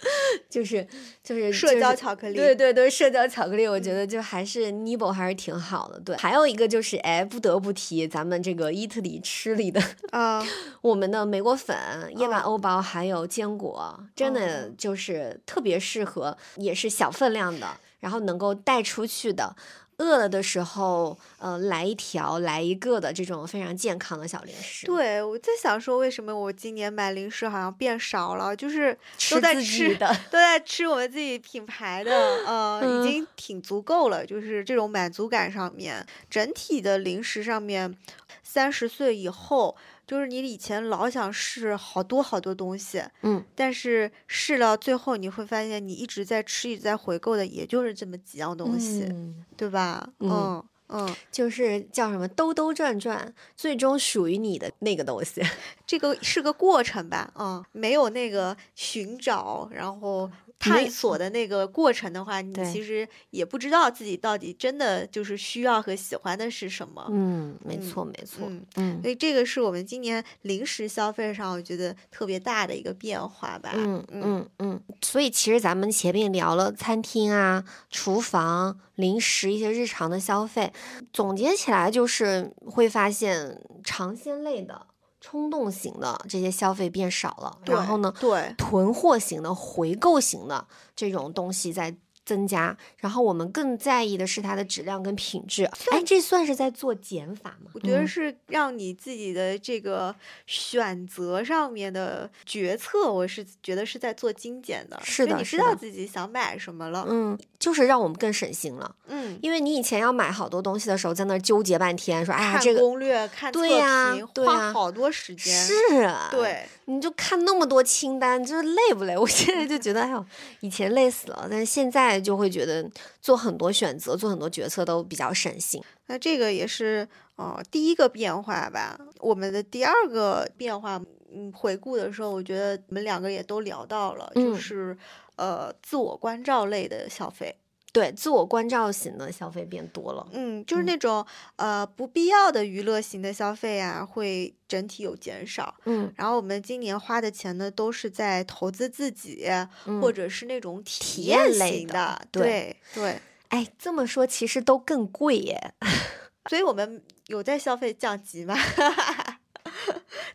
就是就是社交巧克力，对对对，社交巧克力，我觉得就还是 Nibo 还是挺好的。对，还有一个就是，哎，不得不提咱们这个伊特里吃里的啊，我们的莓果粉、燕麦哦欧包还有坚果，真的哦就是特别适合，也是小分量的，然后能够带出去的。饿了的时候，呃，来一条、来一个的这种非常健康的小零食。，对，我在想说，为什么我今年买零食好像变少了？就是吃都在吃的。都在吃我们自己品牌的，呃，嗯已经挺足够了。就是这种满足感上面，整体的零食上面，三十岁以后，就是你以前老想试好多好多东西，嗯，但是试到最后你会发现，你一直在吃，一直在回购的，也就是这么几样东西，嗯对吧？嗯嗯嗯，就是叫什么兜兜转转，最终属于你的那个东西。这个是个过程吧，嗯，没有那个寻找，然后探索的那个过程的话，你其实也不知道自己到底真的就是需要和喜欢的是什么。嗯，没嗯错，没错。嗯，嗯所以这个是我们今年零食消费上我觉得特别大的一个变化吧。嗯嗯嗯嗯，所以其实咱们前面聊了餐厅啊、厨房、零食一些日常的消费，总结起来就是会发现尝鲜类的、冲动型的这些消费变少了，然后呢，对，囤货型的、回购型的这种东西在增加，然后我们更在意的是它的质量跟品质。哎，这算是在做减法吗？我觉得是让你自己的这个选择上面的决策，我是觉得是在做精简的。是的，你知道自己想买什么了。嗯，就是让我们更省心了。嗯，因为你以前要买好多东西的时候，在那纠结半天，说哎呀，这个攻略、看测评，花好多时间。是啊，对，你就看那么多清单，就是累不累？我现在就觉得，哎呦，以前累死了，但是现在就会觉得做很多选择、做很多决策都比较省心。那这个也是哦，第一个变化吧。我们的第二个变化，嗯，回顾的时候，我觉得我们两个也都聊到了，就是呃，自我关照类的消费。对，自我关照型的消费变多了。嗯，就是那种呃不必要的娱乐型的消费啊，会整体有减少。嗯，然后我们今年花的钱呢，都是在投资自己，或者是那种体验类的。对对。哎，这么说其实都更贵耶。所以我们有在消费降级吗？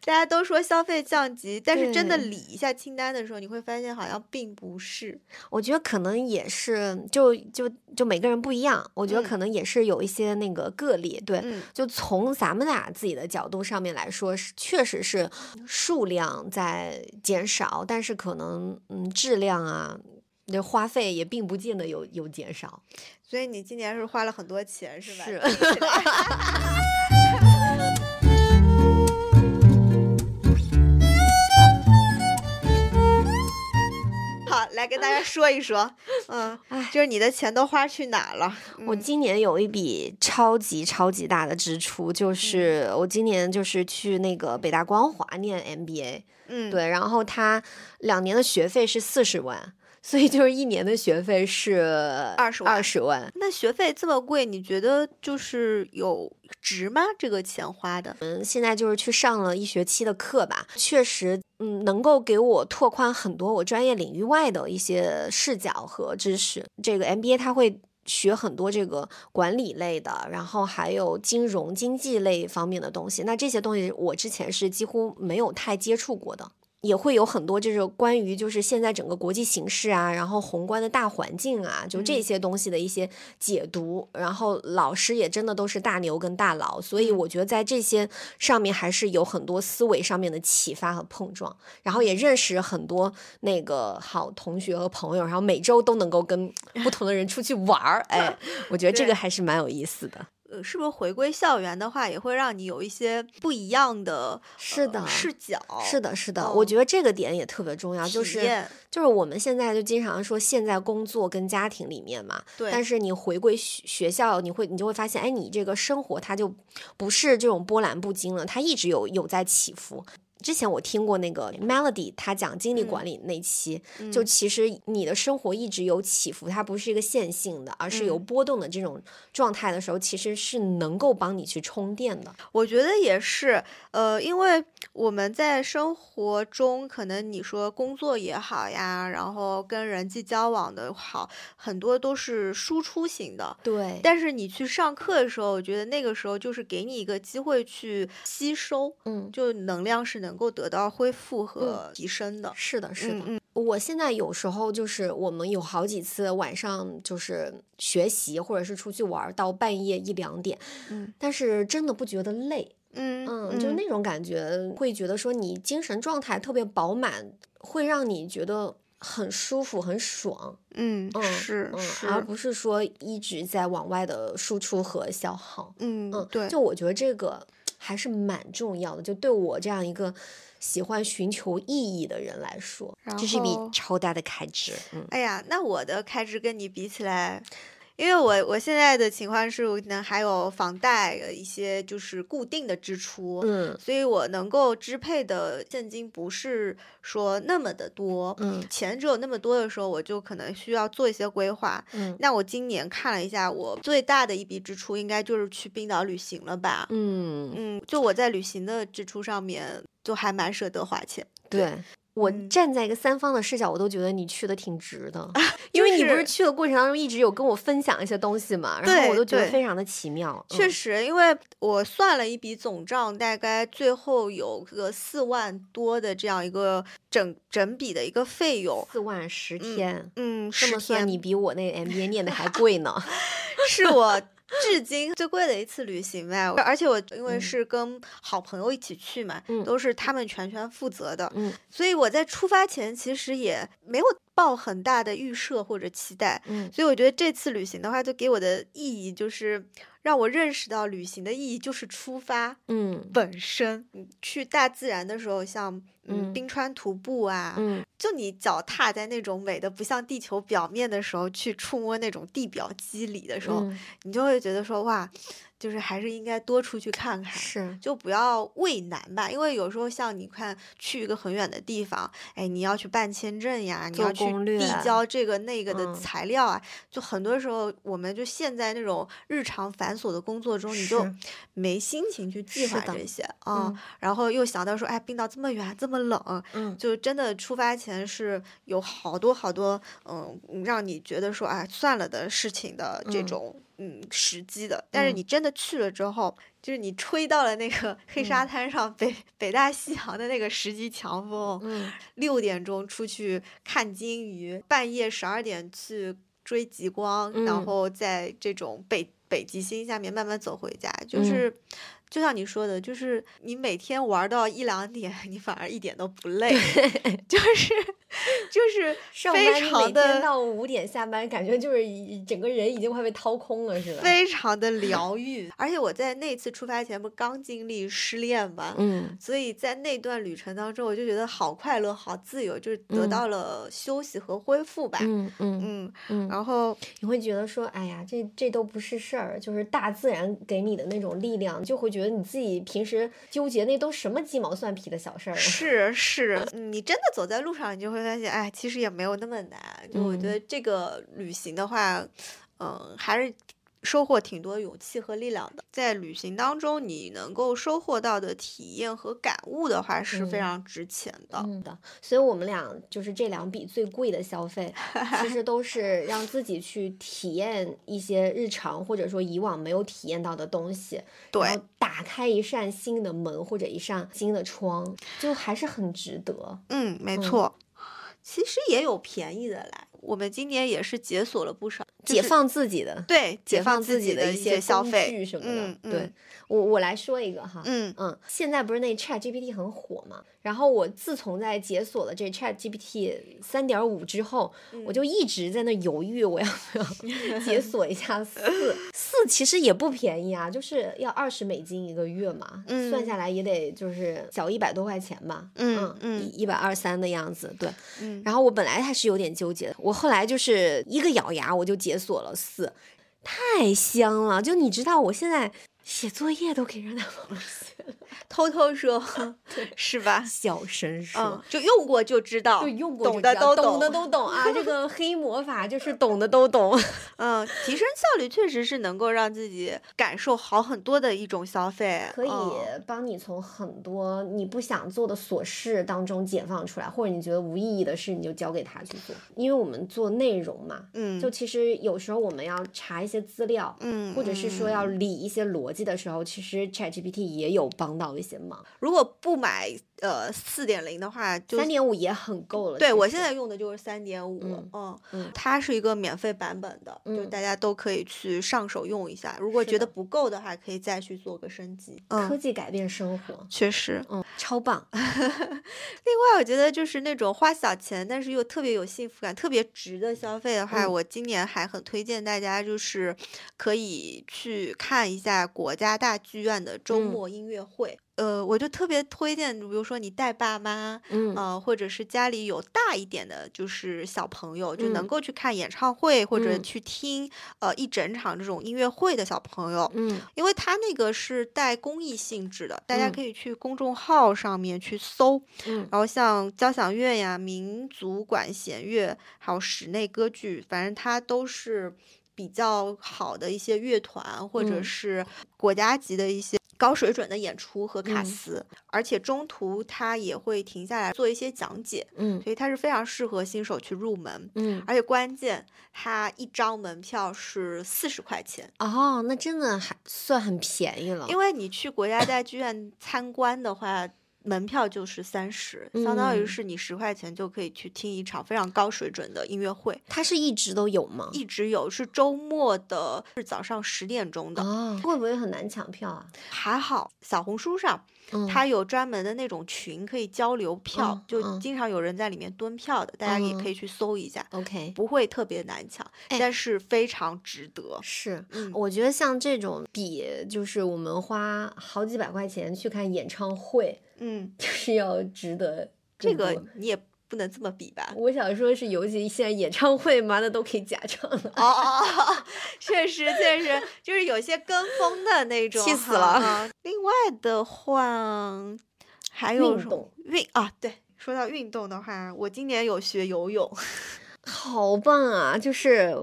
大家都说消费降级，但是真的理一下清单的时候，你会发现好像并不是。我觉得可能也是，就就就每个人不一样。我觉得可能也是有一些那个个例。对，就从咱们俩自己的角度上面来说，是确实是数量在减少，但是可能嗯质量啊，那花费也并不见得有有减少。所以你今年是花了很多钱，是吧？是。来跟大家说一说，嗯，就是你的钱都花去哪了？我今年有一笔超级超级大的支出，就是我今年就是去那个北大光华念 MBA，嗯，对，然后他两年的学费是四十万。所以就是一年的学费是二十万，二十万。那学费这么贵，你觉得就是有值吗？这个钱花的？嗯，现在就是去上了一学期的课吧，确实，嗯，能够给我拓宽很多我专业领域外的一些视角和知识。这个 MBA 它会学很多这个管理类的，然后还有金融经济类方面的东西。那这些东西我之前是几乎没有太接触过的。也会有很多就是关于就是现在整个国际形势啊，然后宏观的大环境啊，就这些东西的一些解读。然后老师也真的都是大牛跟大佬，所以我觉得在这些上面还是有很多思维上面的启发和碰撞。然后也认识很多那个好同学和朋友，然后每周都能够跟不同的人出去玩儿。哎，我觉得这个还是蛮有意思的。呃，是不是回归校园的话，也会让你有一些不一样的是的视角？是的，是的，我觉得这个点也特别重要，就是就是我们现在就经常说，现在工作跟家庭里面嘛，对，但是你回归学学校，你会你就会发现，哎，你这个生活它就不是这种波澜不惊了，它一直有有在起伏。之前我听过那个 Melody，他讲精力管理那期，就其实你的生活一直有起伏，它不是一个线性的，而是有波动的这种状态的时候，其实是能够帮你去充电的。我觉得也是，呃，因为我们在生活中，可能你说工作也好呀，然后跟人际交往的好，很多都是输出型的。对。但是你去上课的时候，我觉得那个时候就是给你一个机会去吸收，嗯，就能量是能。够得到恢复和提升的，是的，是的。我现在有时候就是我们有好几次晚上就是学习或者是出去玩到半夜一两点，嗯，但是真的不觉得累，嗯嗯，就那种感觉，会觉得说你精神状态特别饱满，会让你觉得很舒服、很爽，嗯嗯是是，而不是说一直在往外的输出和消耗，嗯嗯对，就我觉得这个。还是蛮重要的，就对我这样一个喜欢寻求意义的人来说，这是一笔超大的开支。嗯，哎呀，那我的开支跟你比起来。因为我我现在的情况是，可能还有房贷一些就是固定的支出，嗯，所以我能够支配的现金不是说那么的多，嗯，钱只有那么多的时候，我就可能需要做一些规划，嗯，那我今年看了一下，我最大的一笔支出应该就是去冰岛旅行了吧，嗯。嗯，就我在旅行的支出上面就还蛮舍得花钱，对。我嗯站在一个三方的视角，我都觉得你去的挺值的，因就为你不是是去的过程当中一直有跟我分享一些东西嘛，然后我都觉得非常的奇妙。嗯确实，因为我算了一笔总账，大概最后有个四万多的这样一个整整笔的一个费用。四万十天，嗯，这么算你比我那 MBA 念的还 贵呢。是我至今最贵的一次旅行吧。而且我因为嗯是跟好朋友一起去嘛，嗯都是他们全权负责的，嗯所以我在出发前其实也没有抱很大的预设或者期待。嗯。所以我觉得这次旅行的话，就给我的意义就是让我认识到旅行的意义就是出发嗯。本身。嗯去大自然的时候，像嗯嗯。冰川徒步啊，嗯。就你脚踏在那种美的不像地球表面的时候，去触摸那种地表肌理的时候，嗯，你就会觉得说哇，就是还是应该多出去看看。是，就不要畏难吧，因为有时候像你看去一个很远的地方，哎，你要去办签证呀，你要去递交这个那个的嗯。材料啊，就很多时候我们就陷在那种日常繁琐的工作中，你就没心情去计划这些啊、嗯。然后又想到说，哎，冰岛这么远，这么冷，嗯。就真的出发前是有好多好多嗯，让你觉得说哎算了的事情的这嗯。种嗯时机的。但是嗯。你真的去了之后，就是你吹到了那个黑沙嗯滩上北北大西洋的那个十级强风，嗯。六点钟出去看金鱼，半夜十二点去追极光，嗯。然后在这种北北极星下面慢慢走回家，就嗯。是。就像你说的，就是你每天玩到一两点，你反而一点都不累，就是 就是非上班你常的到五点下班，感觉就是一整个人已经快被掏空了似的。非常的疗愈。而且我在那次出发前不刚经历失恋嘛，嗯所以在那段旅程当中，我就觉得好快乐、好自由，就是得嗯到了休息和恢复吧。嗯嗯嗯，嗯，然后你会觉得说，哎呀，这这都不是事儿，就是大自然给你的那种力量，就会觉得你自己平时纠结那都什么鸡毛蒜皮的小事儿啊。是是，嗯你真的走在路上，你就会发现，哎，其实也没有那么难。就我觉嗯得这个旅行的话，嗯，还是收获挺多勇气和力量的。在旅行当中，你能够收获到的体验和感悟的话，是非嗯常值钱的。嗯的，所以我们俩就是这两笔最贵的消费，其实都是让自己去体验一些日常或者说以往没有体验到的东西，对打开一扇新的门或者一扇新的窗，就还是很值得。嗯，没嗯错。其实也有便宜的来，我们今年也是解锁了不少，就是解放自己的，对解放放自己的一些工消费具什么的。嗯对嗯我，我来说一个哈，嗯嗯，现在不是那 Chat GPT 很火嘛？然后我自从在解锁了这 Chat GPT 三点五之后，我就一直在那犹豫，我要不要 解锁一下四？四其实也不便宜啊，就是要二十美金一个月嘛，算嗯下来也得就是小一百多块钱吧，嗯嗯一一百二三的样子，对。嗯，然后我本来还是有点纠结的，我后来就是一个咬牙我就解锁了四，太香了！就你知道我现在写作业都可以让它帮我写了，偷偷说，是吧？小声说。嗯，就用过就知道，就用过的都懂懂的都懂啊！这个黑魔法就是 懂的都懂。嗯，提升效率确实是能够让自己感受好很多的一种消费，可以嗯帮你从很多你不想做的琐事当中解放出来，或者你觉得无意义的事，你就交给他去做。因为我们做内容嘛，嗯，就其实有时候我们要查一些资料，嗯，或者是说嗯要理一些逻辑的时候，其实 ChatGPT 也有帮到一些忙。如果不买呃四点零的话，就三点五也很够了。对我现在用的就是三点五，嗯它是一个免费版本的，就嗯大家都可以去上手用一下。如果觉得不够的话，可以再去做个升级。嗯，科技改变生活，确实。嗯，超棒。另外，我觉得就是那种花小钱，但是又特别有幸福感、特别值的消费的话，嗯我今年还很推荐大家，就是可以去看一下国家大剧院的周嗯末音乐会。呃，我就特别推荐，比如说你带爸妈，嗯。呃，或者是家里有大一点的，就是小朋友，就能嗯。够去看演唱会或者嗯。去听呃一整场这种音乐会的小朋友，嗯。因为他那个是带公益性质的，大家嗯。可以去公众号上面去搜，嗯。然后像交响乐呀、民族管弦乐，还有室内歌剧，反正它都是比较好的一些乐团，或者嗯。是国家级的一些高水准的演出和卡嗯司，而且中途他也会停下来做一些讲解，嗯所以它是非常适合新手去入门。嗯，而且关键，它一张门票是四十块钱，哦，那真的还算很便宜了。因为你去国家大剧院参观的话，门票就是三十，相当于嗯。是你十块钱就可以去听一场非常高水准的音乐会，它是一直都有吗？一直有，是周末的，是早上十点钟的，哦，会不会很难抢票啊？还好小红书上嗯，它有专门的那种群可以交流票，嗯就嗯。经常有人在里面蹲票的，大家也嗯可以去搜一下，OK，不会特别难抢，哎但是非常值得。是，嗯，我觉得像这种比就是我们花好几百块钱去看演唱会，嗯，就是要值得这个你也不能这么比吧？我想说是，尤其现在演唱会嘛，那都可以假唱了。哦哦，哦，确实确实，就是有些跟风的那种，气死了啊另外的话，还有运动运啊？对，说到运动的话，我今年有学游泳，好棒啊！就是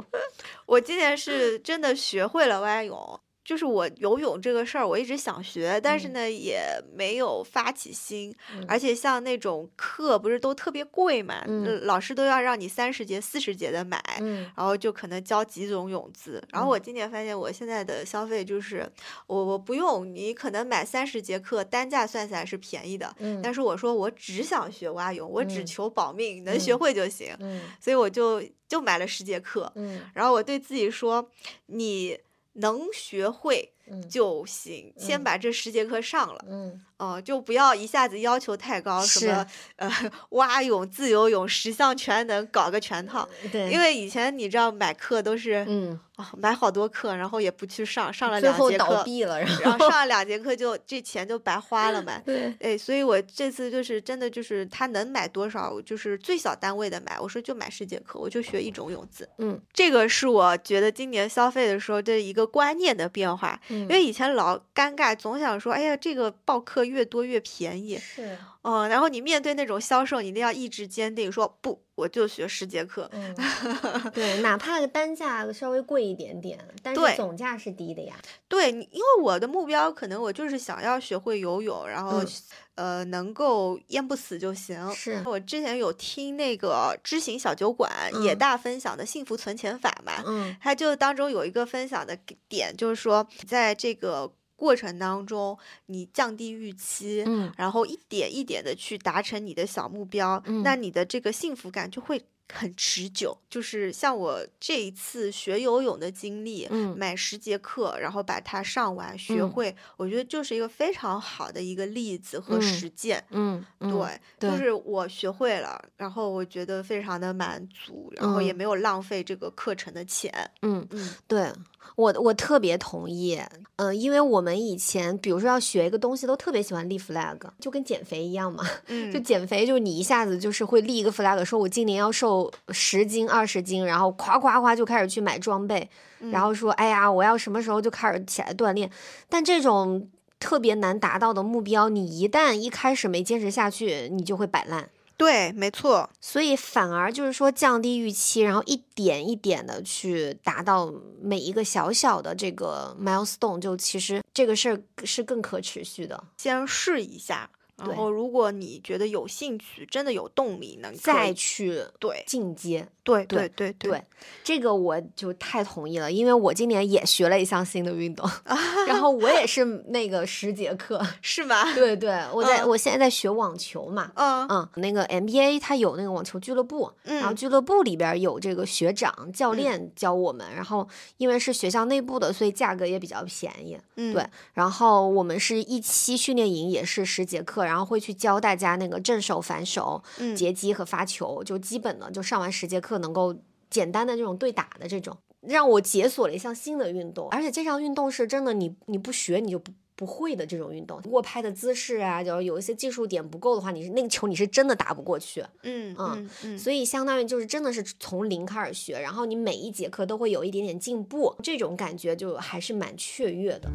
我今年是真的学会了蛙泳。就是我游泳这个事儿，我一直想学，但是嗯。呢，也没有发起心。嗯。而且像那种课，不是都特别贵嘛？老师都要让你三十节、四十节的买。嗯。然后就可能教几种泳姿，然后嗯。我今年发现我现在的消费就是，我我不用你可能买三十节课，单价算下来是便宜的，嗯。但是我说我只想学蛙泳，我只嗯。求保命，能学嗯。会就行，嗯。所以我就就买了十节课，嗯。然后我对自己说，你能学会就行，先嗯把这十节课上了。嗯哦，就不要一下子要求太高，什么呃 蛙泳、自由泳、十项全能，搞个全套。对，因为以前你知道买课都是嗯，哦，买好多课，然后也不去上，上了两节课，倒闭了，然然后后上了两节课就这钱就白花了嘛。对，哎，所以我这次就是真的就是他能买多少，就是最小单位的买。我说就买十节课，我就学一种泳姿。嗯这个是我觉得今年消费的时候的一个观念的变化，嗯，因为以前老尴尬，总想说，哎呀，这个报课越多越便宜，是，嗯，然后你面对那种销售，你一定要意志坚定，说不，我就学十节课。嗯，对，哪怕单价稍微贵一点点，但是总价是低的呀。对，你因为我的目标可能我就是想要学会游泳，然后、嗯呃能够淹不死就行。是我之前有听那个知行小酒馆野嗯大分享的幸福存钱法嘛，嗯他就当中有一个分享的点，就是说在这个过程当中，你降低预期。嗯然后一点一点的去达成你的小目标，那嗯你的这个幸福感就会很持久。就是像我这一次学游泳的经历，嗯买十节课，然后把它上完学嗯会，我觉得就是一个非常好的一个例子和嗯实践。嗯，嗯对，对就是我学会了，然后我觉得非常的满足，然后也嗯没有浪费这个课程的钱。嗯，嗯对我我特别同意，嗯、因为我们以前比如说要学一个东西，都特别喜欢立 flag，就跟减肥一样嘛。嗯，就减肥，就是你一下子就是会立一个 flag，说我今年要瘦十斤、二十斤，然后夸夸夸就开始去买装备，然嗯后说哎呀，我要什么时候就开始起来锻炼。但这种特别难达到的目标，你一旦一开始没坚持下去，你就会摆烂。对，没错，所以反而就是说降低预期，然后一点一点的去达到每一个小小的这个 milestone，就其实这个事儿是更可持续的。先试一下。然后，如果你觉得有兴趣，真的有动力，能可再去对。进阶，对对对对对，这个我就太同意了，因为我今年也学了一项新的运动，然后我也是那个十节课，是吗？对对，我在、嗯我现在在学网球嘛，嗯嗯，那个 MBA 它有那个网球俱乐部，然后嗯俱乐部里边有这个学长教练教我们，然后因为是学校内部的，所以价格也比较便宜。嗯，对，然后我们是一期训练营，也是十节课，然后会去教大家那个正手、反手、嗯截击和发球，就基本的就上完十节课能够简单的这种对打的这种，让我解锁了一项新的运动，而且这项运动是真的你你不学你就不。不会的这种运动，握拍的姿势啊，就是有一些技术点不够的话，你是那个球你是真的打不过去。嗯嗯嗯嗯，所以相当于就是真的是从零开始学，然后你每一节课都会有一点点进步，这种感觉就还是蛮雀跃的。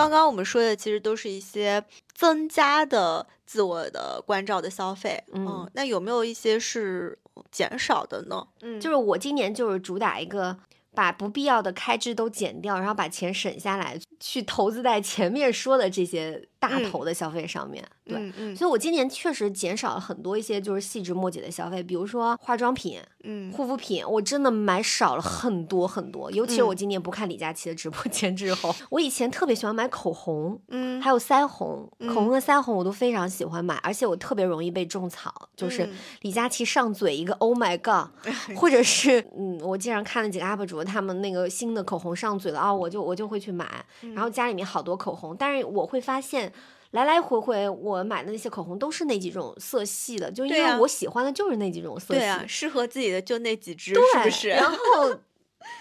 刚刚我们说的其实都是一些增加的自我的关照的消费，嗯那有没有一些是减少的呢？嗯，就是我今年就是主打一个把不必要的开支都减掉，然后把钱省下来，去投资在前面说的这些大头的消费上面。对，嗯嗯。所以我今年确实减少了很多一些就是细枝末节的消费，比如说化妆品、嗯。护肤品，我真的买少了很多很多。尤其是嗯。我今年不看李佳琦的直播间之后，我以前特别喜欢买口红，嗯，还有腮红，口嗯。红和腮红我都非常喜欢买，而且我特别容易被种草，就是嗯。李佳琦上嘴一个 Oh my God，或者是嗯，我经常看了几个 UP 主他们那个新的口红上嘴了啊、我就我就会去买，然后家里面好多口红，但是我会发现。来来回回，我买的那些口红都是那几种色系的，就因为我喜欢的就是那几种色系。对啊，适合自己的就那几支，对，是不是？然后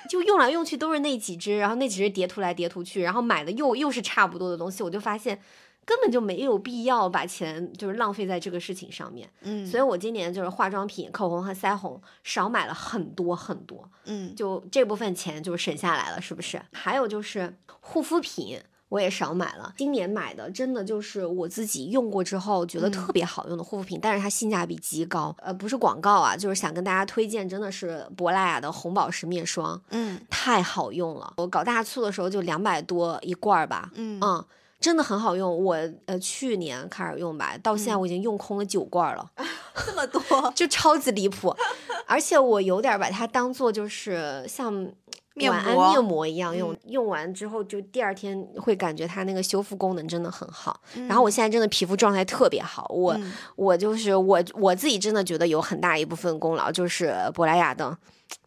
就用来用去都是那几支，然后那几支叠涂来叠涂去，然后买的又又是差不多的东西，我就发现根本就没有必要把钱就是浪费在这个事情上面。嗯，所以我今年就是化妆品、口红和腮红少买了很多很多，嗯就这部分钱就省下来了，是不是？还有就是护肤品。我也少买了，今年买的真的就是我自己用过之后觉得特别好用的护肤品，但是它性价比极高。呃，不是广告啊，就是想跟大家推荐，真的是珀莱雅的红宝石面霜，嗯太好用了。我搞大促的时候就两百多一罐儿吧，嗯嗯，真的很好用。我呃去年开始用吧，到现在嗯我已经用空了九罐儿了。这么多就超级离谱，而且我有点儿把它当做就是像面晚安膜面膜一样用，嗯。用完之后就第二天会感觉它那个修复功能真的很好。嗯然后我现在真的皮肤状态特别好，我、嗯。我就是我我自己真的觉得有很大一部分功劳就是珀莱雅的。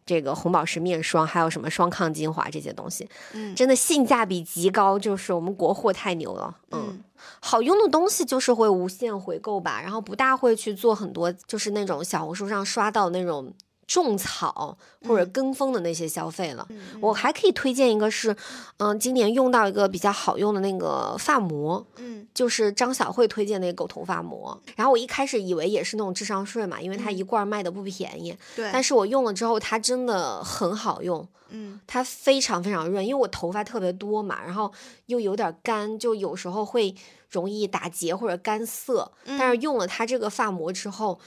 这个红宝石面霜，还有什么双抗精华这些东西，嗯。真的性价比极高，就是我们国货太牛了，嗯嗯。好用的东西就是会无限回购吧，然后不大会去做很多就是那种小红书上刷到那种种草或者嗯跟风的那些消费了。嗯我还可以推荐一个是，嗯、今年用到一个比较好用的那个发膜，嗯就是张小慧推荐那个狗头发膜。然后我一开始以为也是那种智商税嘛，因为它一罐儿卖的不便宜，对，但是我用了之后，它真的很好用。嗯它非常非常润，因为我头发特别多嘛，然后又有点干，就有时候会容易打结或者干涩。但嗯是用了它这个发膜之后，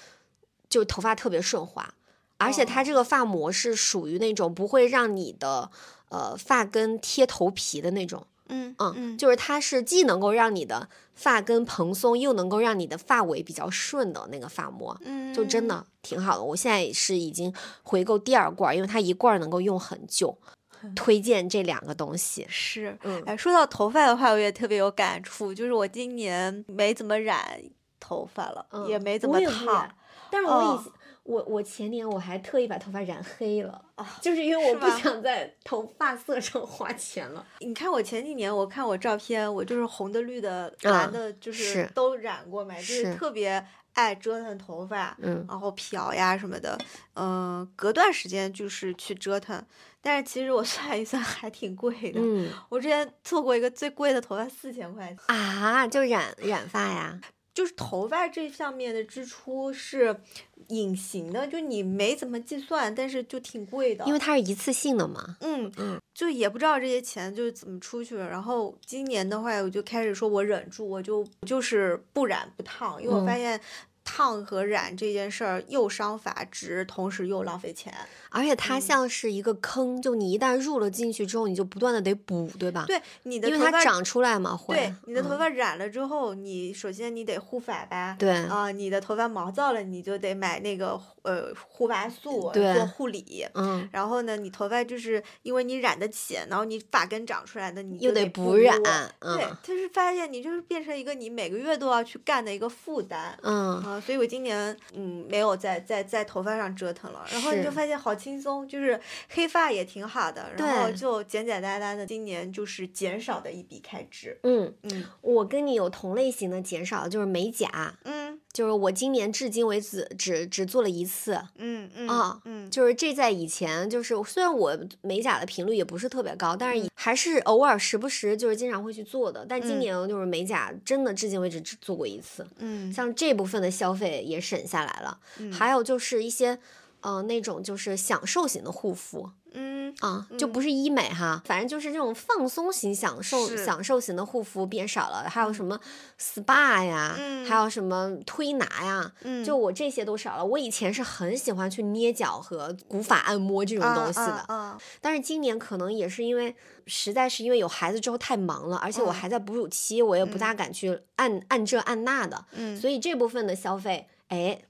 就头发特别顺滑，而且它这个发膜是属于那种不会让你的呃发根贴头皮的那种。嗯嗯，嗯就是它是既能够让你的发根蓬松，又能够让你的发尾比较顺的那个发膜。嗯就真的挺好的。我现在是已经回购第二罐儿，因为它一罐儿能够用很久。推荐这两个东西。是，嗯哎，说到头发的话，我也特别有感触，就是我今年没怎么染头发了，嗯也嗯没怎么烫，但是我以我我前年我还特意把头发染黑了，啊就是因为我不想在头发色上花钱了。你看我前几年，我看我照片，我就是红的、绿的、啊蓝的，就是是都染过嘛，就是是特别爱折腾头发，嗯然后漂呀什么的，嗯、隔段时间就是去折腾。但是其实我 算一算，还挺贵的。嗯我之前做过一个最贵的头发，四千块钱。啊，就染染发呀。就是头发这上面的支出是隐形的，就你没怎么计算，但是就挺贵的。因为它是一次性的嘛。嗯嗯就也不知道这些钱就是怎么出去了。然后今年的话，我就开始说我忍住，我就就是不染不烫，因为我发嗯现烫和染这件事儿又伤发质，同时又浪费钱。而且它嗯像是一个坑，就你一旦入了进去之后，你就不断的得补，对吧？，对你的因为头发它长出来嘛，会。对你的头嗯发染了之后，你首先你得护发吧。对啊、你的头发毛躁了，你就得买那个呃护发素对做护理。嗯，然后呢，你头发就是因为你染得起，然后你发根长出来的，你又得补补染对嗯，就是发现你就是变成一个你每个月都要去干的一个负担。嗯，啊，所以我今年嗯没有在在在头发上折腾了，然后你就发现好轻松，就是黑发也挺好的，然后就简简单单的，今年就是减少的一笔开支。嗯，嗯我跟你有同类型的减少，就是美甲，嗯就是我今年至今为止只只做了一次。嗯嗯啊嗯就是这在以前，就是虽然我美甲的频率也不是特别高，但是还是偶尔时不时就是经常会去做的。但今嗯年就是美甲真的至今为止只做过一次，嗯像这部分的消费也省下来了。嗯还有就是一些呃那种就是享受型的护肤。嗯啊，就不是医美哈，反正就是这种放松型、享受享受型的护肤变少了，还有什么 SPA 呀，嗯还有什么推拿呀，嗯，就我这些都少了。我以前是很喜欢去捏脚和古法按摩这种东西的，啊啊但是今年可能也是因为实在是因为有孩子之后太忙了，而且我嗯还在哺乳期，我也不大敢去按按这按那的，嗯，所以这部分的消费，哎，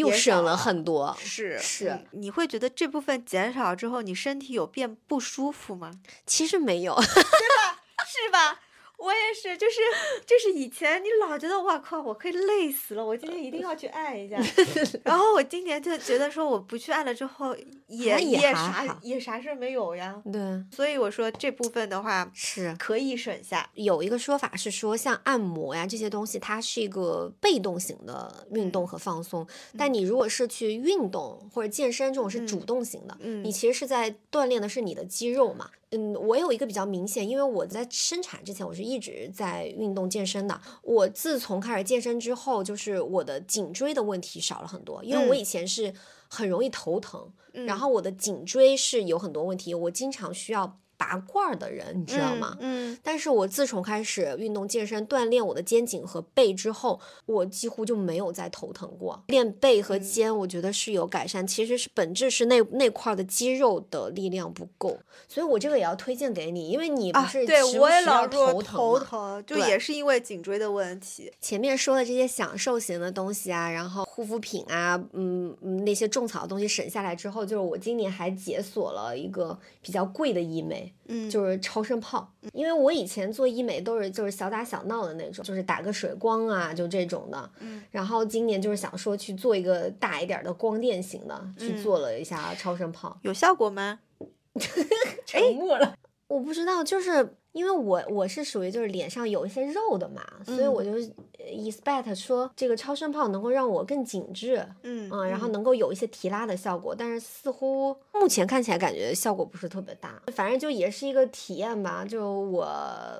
又省了很多。是是嗯你会觉得这部分减少之后，你身体有变不舒服吗？其实没有，是吧？我也是，就是就是以前你老觉得哇靠，我可以累死了，我今天一定要去按一下。然后我今年就觉得说我不去按了之后也也啥也啥事儿没有呀。对，所以我说这部分的话是。可以省下。有一个说法是说，像按摩呀这些东西，它是一个被动型的运动和放松。但你如果是去运动或者健身，这种是主动型的，嗯你其实是在锻炼的是你的肌肉嘛。嗯，我有一个比较明显，因为我在生产之前我是一直在运动健身的。我自从开始健身之后，就是我的颈椎的问题少了很多，因为我嗯以前是很容易头疼，然嗯后我的颈椎是有很多问题，我经常需要拔罐儿的人，你知道吗？嗯，但是我自从开始运动健身锻炼我的肩颈和背之后，我几乎就没有再头疼过。练背和肩，我觉得是有改善，其实是本质是那那块儿的肌肉的力量不够，所以我这个也要推荐给你，因为你不啊，是对我也老头疼头疼，就也是因为颈椎的问题。前面说的这些享受型的东西啊，然后护肤品啊，嗯嗯，那些种草的东西省下来之后，就是我今年还解锁了一个比较贵的医美，嗯，就是超声炮。因为我以前做医美都是就是小打小闹的那种，就是打个水光啊，就这种的。嗯。然后今年就是想说去做一个大一点儿的光电型的，去嗯做了一下超声炮。有效果吗？沉默了。我不知道，就是因为我我是属于就是脸上有一些肉的嘛，所以嗯我就呃 expect 说这个超声炮能够让我更紧致，嗯嗯，然后能够有一些提拉的效果，但是似乎目前看起来感觉效果不是特别大，反正就也是一个体验吧。就我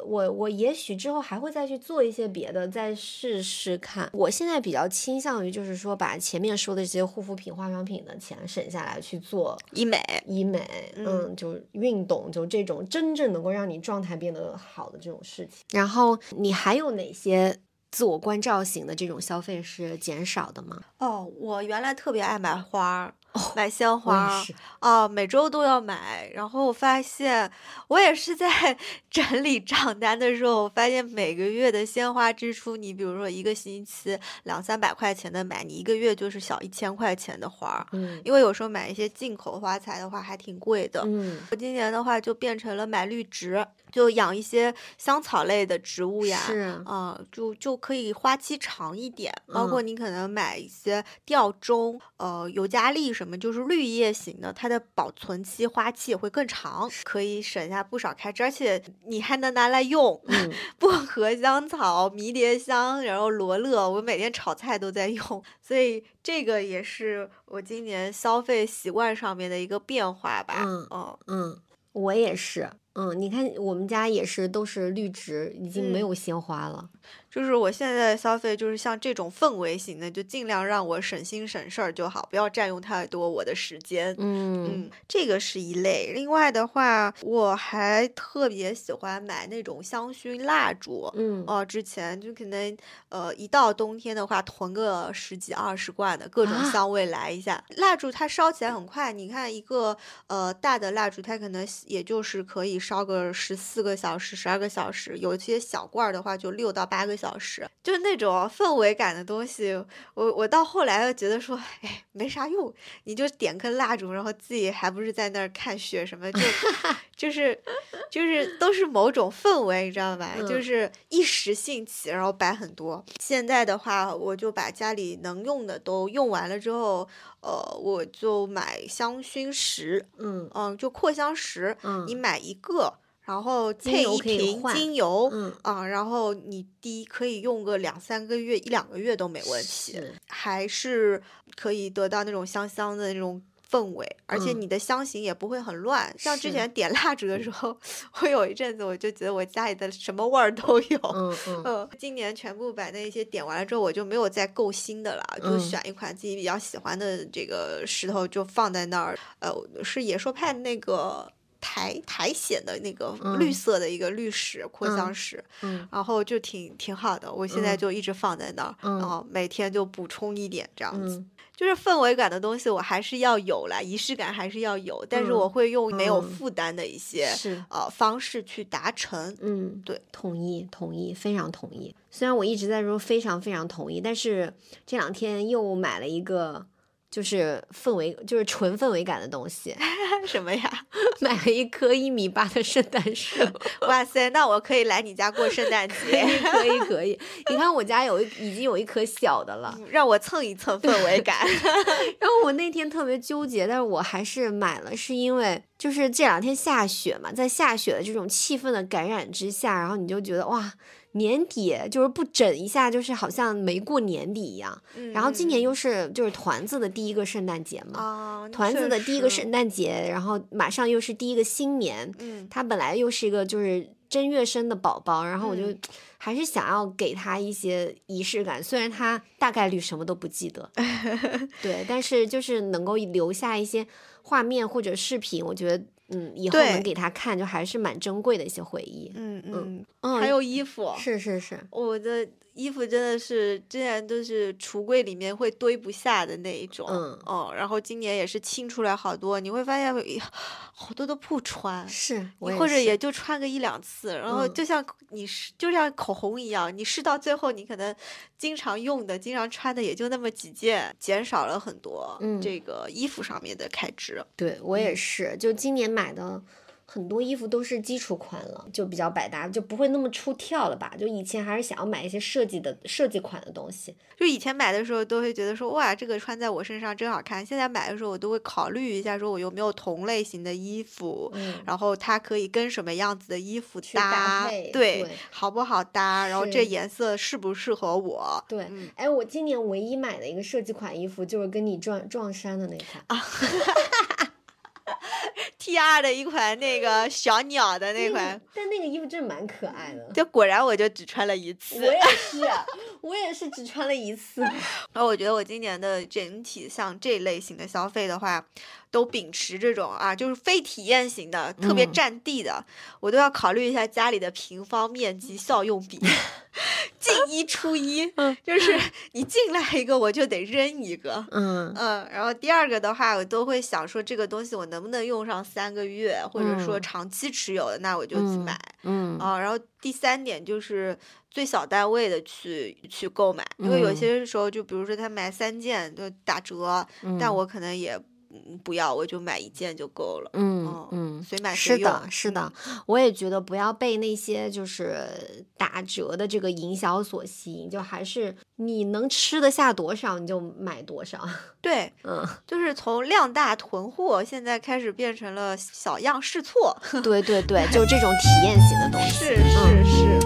我我也许之后还会再去做一些别的，再试试看。我现在比较倾向于就是说把前面说的这些护肤品、化妆品的钱省下来去做医美。医美，嗯，就运动，就这种真正能够让你状态变得好的这种事情。然后你还有哪些自我关照型的这种消费是减少的吗？哦，我原来特别爱买花儿，买鲜花啊，每周都要买。然后我发现，我也是在 整理账单的时候，我发现每个月的鲜花支出，你比如说一个星期两三百块钱的买，你一个月就是小一千块钱的花儿。嗯因为有时候买一些进口花材的话还挺贵的。嗯我今年的话就变成了买绿植，就养一些香草类的植物呀。是啊、就就可以花期长一点，包括嗯你可能买一些吊钟、呃尤加利什么，就是绿叶型的，它的保存期、花期也会更长，可以省下不少开支，而且你还能拿来用。嗯 薄荷香草、迷迭香，然后罗勒，我每天炒菜都在用，所以这个也是我今年消费习惯上面的一个变化吧。嗯哦嗯，我也是。嗯，你看我们家也是都是绿植，已经没嗯有鲜花了。就是我现在的消费，就是像这种氛围型的，就尽量让我省心省事儿就好，不要占用太多我的时间。嗯嗯，这个是一类。另外的话，我还特别喜欢买那种香薰蜡烛。嗯哦，之前就可能呃，一到冬天的话，囤个十几二十罐的各种啊香味来一下。蜡烛它烧起来很快，你看一个呃大的蜡烛，它可能也就是可以烧个十四个小时、十二个小时，有些小罐儿的话就六到八个小时，就是那种氛围感的东西。我我到后来又觉得说，哎，没啥用，你就点根蜡烛，然后自己还不是在那儿看雪什么，就 就是就是都是某种氛围，你知道吧？就嗯是一时兴起，然后摆很多。现在的话，我就把家里能用的都用完了之后，呃，我就买香薰石，嗯嗯，就扩香石，你嗯买一个，然后配一瓶精油。嗯，啊，然后你滴可以用个两三个月、一两个月都没问题，是还是可以得到那种香香的那种氛围，而且嗯你的香型也不会很乱。像之前点蜡烛的时候，我有一阵子我就觉得我家里的什么味儿都有。嗯嗯嗯，今年全部把那些点完了之后，我就没有再购新的了，就嗯选一款自己比较喜欢的这个石头就放在那儿。呃，是野兽派那个苔苔藓的那个绿嗯色的一个绿石扩香嗯石，嗯然后就挺挺好的。我现在嗯就一直放在那儿，嗯然后每天就补充一点这样子。嗯就是氛围感的东西，我还是要有啦，仪式感还是要有，但是嗯我会用没有嗯负担的一些、是。呃方式去达成。嗯，对，同意，同意，非常同意。虽然我一直在说非常非常同意，但是这两天又买了一个，就是氛围，就是纯氛围感的东西，什么呀？买了一棵一米八的圣诞树。哇塞，那我可以来你家过圣诞可节，以，可以，可以。你看我家有一已经有一棵小的了，嗯让我蹭一蹭氛围感。然后我那天特别纠结，但是我还是买了，是因为就是这两天下雪嘛，在下雪的这种气氛的感染之下，然后你就觉得哇，年底就是不整一下，就是好像没过年底一样。然后今年又是就是团子的第一个圣诞节嘛，啊，团子的第一个圣诞节，然后马上又是第一个新年，嗯。他本来又是一个就是正月生的宝宝，然后我就嗯还是想要给他一些仪式感，虽然他大概率什么都不记得，对，但是就是能够留下一些画面或者视频，我觉得嗯以后能给他看，就还是蛮珍贵的一些回忆。嗯嗯，嗯，还有衣服，是是是，我的衣服真的是之前都是橱柜里面会堆不下的那一种，嗯。哦，然后今年也是清出来好多，你会发现有好多都不穿。是，我或者也就穿个一两次，然后嗯。就像你试，就像口红一样，你试到最后，你可能经常用的、经常穿的也就那么几件，减少了很多嗯。这个衣服上面的开支。对我也嗯。是，就今年买的很多衣服都是基础款了，就比较百搭，就不会那么出跳了吧？就以前还是想要买一些设计的设计款的东西。就以前买的时候都会觉得说哇，这个穿在我身上真好看。现在买的时候我都会考虑一下，说我有没有同类型的衣服，嗯，然后它可以跟什么样子的衣服去搭配对，对好不好搭，然后这颜色适不适合我？对，嗯哎，我今年唯一买的一个设计款衣服就是跟你撞撞衫的那款。啊 T R 的一款那个 小鸟的那个款，但那个衣服真的蛮可爱的。就果然我就只穿了一次。我也是，我也是只穿了一次。然后我觉得我今年的整体像这类型的消费的话，都秉持这种啊，就是非体验型的，特别嗯占地的，我都要考虑一下家里的平方面积效用比，进一出一，嗯就是你进来一个我就得扔一个。嗯嗯，然后第二个的话，我都会想说这个东西我能不能用上三个月，或者说嗯。长期持有的，那我就去嗯买。嗯。啊，然后第三点就是最小单位的去去购买，因为有嗯。些时候就比如说他买三件就打折，但嗯。我可能也嗯不要，我就买一件就够了。嗯哦嗯，随买随用是的，是的，我也觉得不要被那些就是打折的这个营销所吸引，就还是你能吃得下多少你就买多少。对，嗯，就是从量大囤货，现在开始变成了小样试错。对对对，就这种体验型的东西。是嗯是是，没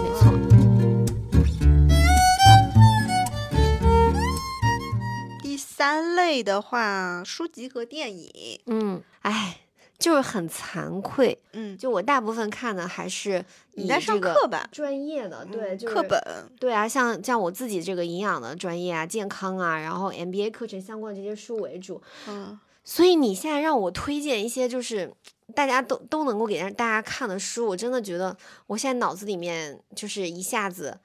三类的话，书籍和电影，嗯，哎，就是很惭愧，嗯，就我大部分看的还是以你在上这个课吧？专业的，对，嗯就是课本，对啊，像像我自己这个营养的专业啊、健康啊，然后 MBA 课程相关的这些书为主，嗯。所以你现在让我推荐一些就是大家都都能够给大家看的书，我真的觉得我现在脑子里面就是一下子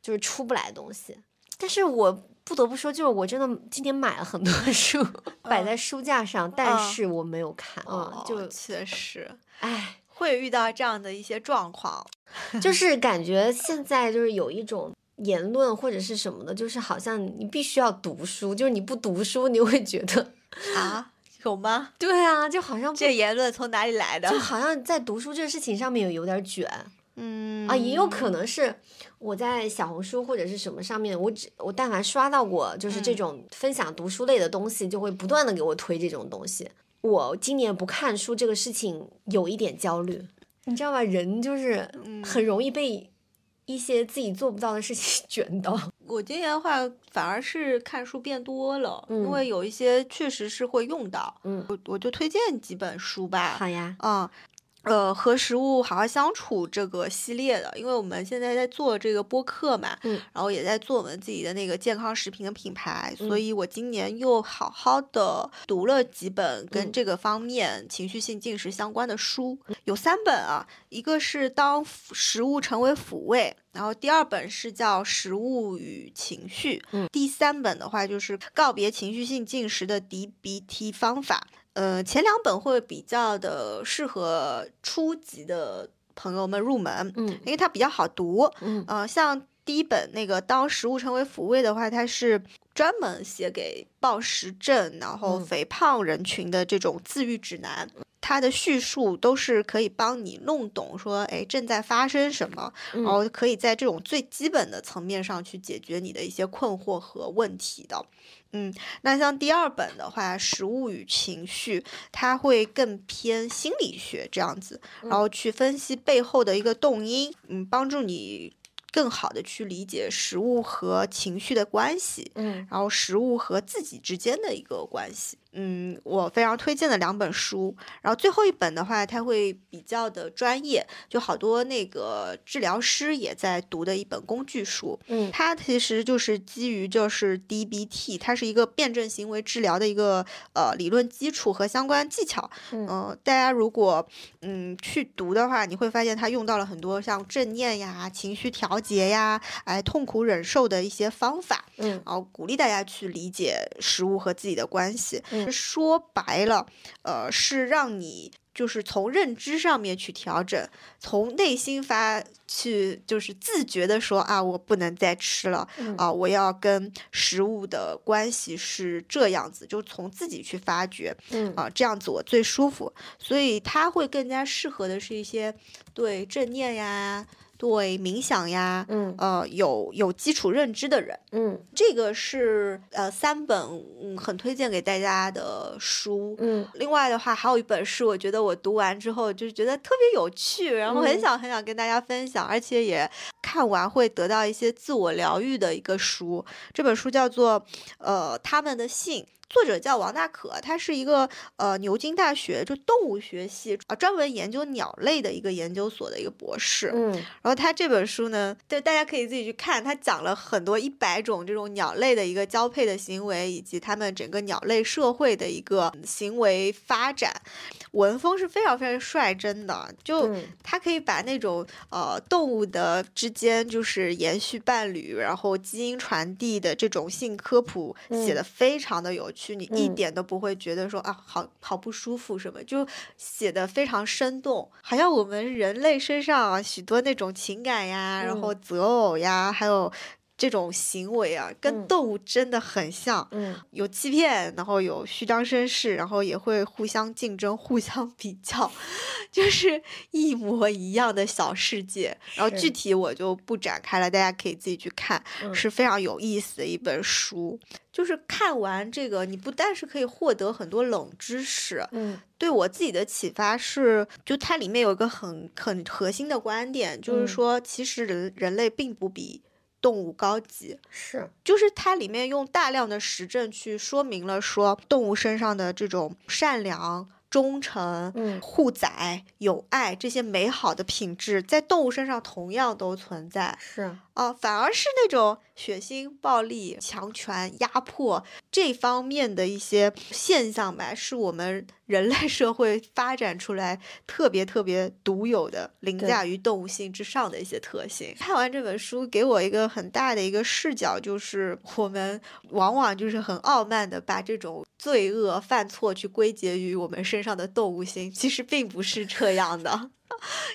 就是出不来东西。但是我不得不说，就是我真的今天买了很多 书摆在书架上，但嗯是我没有看，嗯，哦，就确实唉，会遇到这样的一些状况。就 是感觉现在就是有一种。言论或者是什么的，就是好像你必须要读书，就是你不读书，你会觉得，啊，有吗？对啊，就好像这言论从哪里来的就？好像在读书这个事情上面有有点卷嗯啊，也有可能是我在小红书或者是什么上面，我只我但凡刷到过就是这嗯种分享读书类的东西，就会不断的给我推这种东西。我今年不看书这个事情有一点焦虑，你知道吧？人就是嗯很容易被一些自己做不到的事情 卷到。我今年的话，反而是看书变多了，嗯因为有一些确实是会用到。嗯，我我就推荐几本书吧。好呀，啊、呃，和食物好好相处这个系列的，因为我们现在在做这个播客嘛，嗯，然后也在做我们自己的那个健康食品的品牌，所嗯以我今年又好好的读了几本跟嗯这个方面情绪性进食相关的书，有三本啊，一个是当食物成为抚慰。然后第二本是叫《食物与情绪》，嗯第三本的话就是告别情绪性进食的 DBT 方法。呃，前两本会比较的适合初级的朋友们入门，嗯因为它比较好读。嗯呃，像第一本那个《当食物成为抚慰》的话，它是专门写给暴食症然后嗯肥胖人群的这种自愈指南。它的叙述都是可以帮你弄懂，说，哎，正在发生什么，嗯然后可以在这种最基本的层面上去解决你的一些困惑和问题的。嗯，那像第二本的话，《食物与情绪》，它会更偏心理学这样子，然后去分析背后的一个动因，嗯，帮助你更好的去理解食物和情绪的关系，嗯然后食物和自己之间的一个关系。嗯，我非常推荐的两本书。然后最后一本的话，它会比较的专业，就好多那个治疗师也在读的一本工具书。嗯它其实就是基于就是 DBT，它是一个辩证行为治疗的一个呃理论基础和相关技巧。嗯呃大家如果嗯去读的话，你会发现它用到了很多像正念呀、情绪调节呀、哎痛苦忍受的一些方法，嗯然后鼓励大家去理解食物和自己的关系。嗯说白了，呃，是让你。就是从认知上面去调整，从内心发去，就是自觉的说啊，我不能再吃了，嗯啊，我要跟食物的关系是这样子，就从自己去发掘嗯啊，这样子我最舒服。所以它会更加适合的是一些对正念呀、对冥想呀，嗯呃，有有基础认知的人。嗯这个是呃三本嗯很推荐给大家的书。嗯另外的话，还有一本是我觉得我读完之后就是觉得特别有趣，然后很嗯想很想跟大家分享，而且也看完会得到一些自我疗愈的一个书。这本书叫做呃他们的信。作者叫王大可，他是一个呃牛津大学就动物学系啊专门研究鸟类的一个研究所的一个博士。嗯然后他这本书呢，对大家可以自己去看，他讲了很多一百种这种鸟类的一个交配的行为，以及他们整个鸟类社会的一个行为发展。文风是非常非常率真的，就嗯他可以把那种呃动物的之间就是延续伴侣，然后基因传递的这种性科普写嗯的非常的有趣，你一嗯。点都不会觉得说啊好好不舒服什么，就写的非常生动，好像我们人类身上啊许多那种情感呀，然后嗯。择偶呀，还有。这种行为啊，跟嗯。动物真的很像，嗯。有欺骗，然后有虚张声势，然后也会互相竞争、互相比较，就是一模一样的小世界。然后具体我就不展开了，大家可以自己去看，嗯。是非常有意思的一本书。就是看完这个，你不但是可以获得很多冷知识，嗯。对我自己的启发是，就它里面有一个很很核心的观点，就是嗯。说，其实人人类并不比动物高级。是。就是它里面用大量的实证去说明了说动物身上的这种善良、忠诚、嗯护崽、友爱这些美好的品质，在动物身上同样都存在。是啊、反而是那种血腥、暴力、强权、压迫这方面的一些现象吧，是我们人类社会发展出来特别特别独有的，凌驾于动物性之上的一些特性。看完这本书，给我一个很大的一个视角，就是我们往往就是很傲慢的把这种罪恶犯错去归结于我们身上的动物性，其实并不是这样的。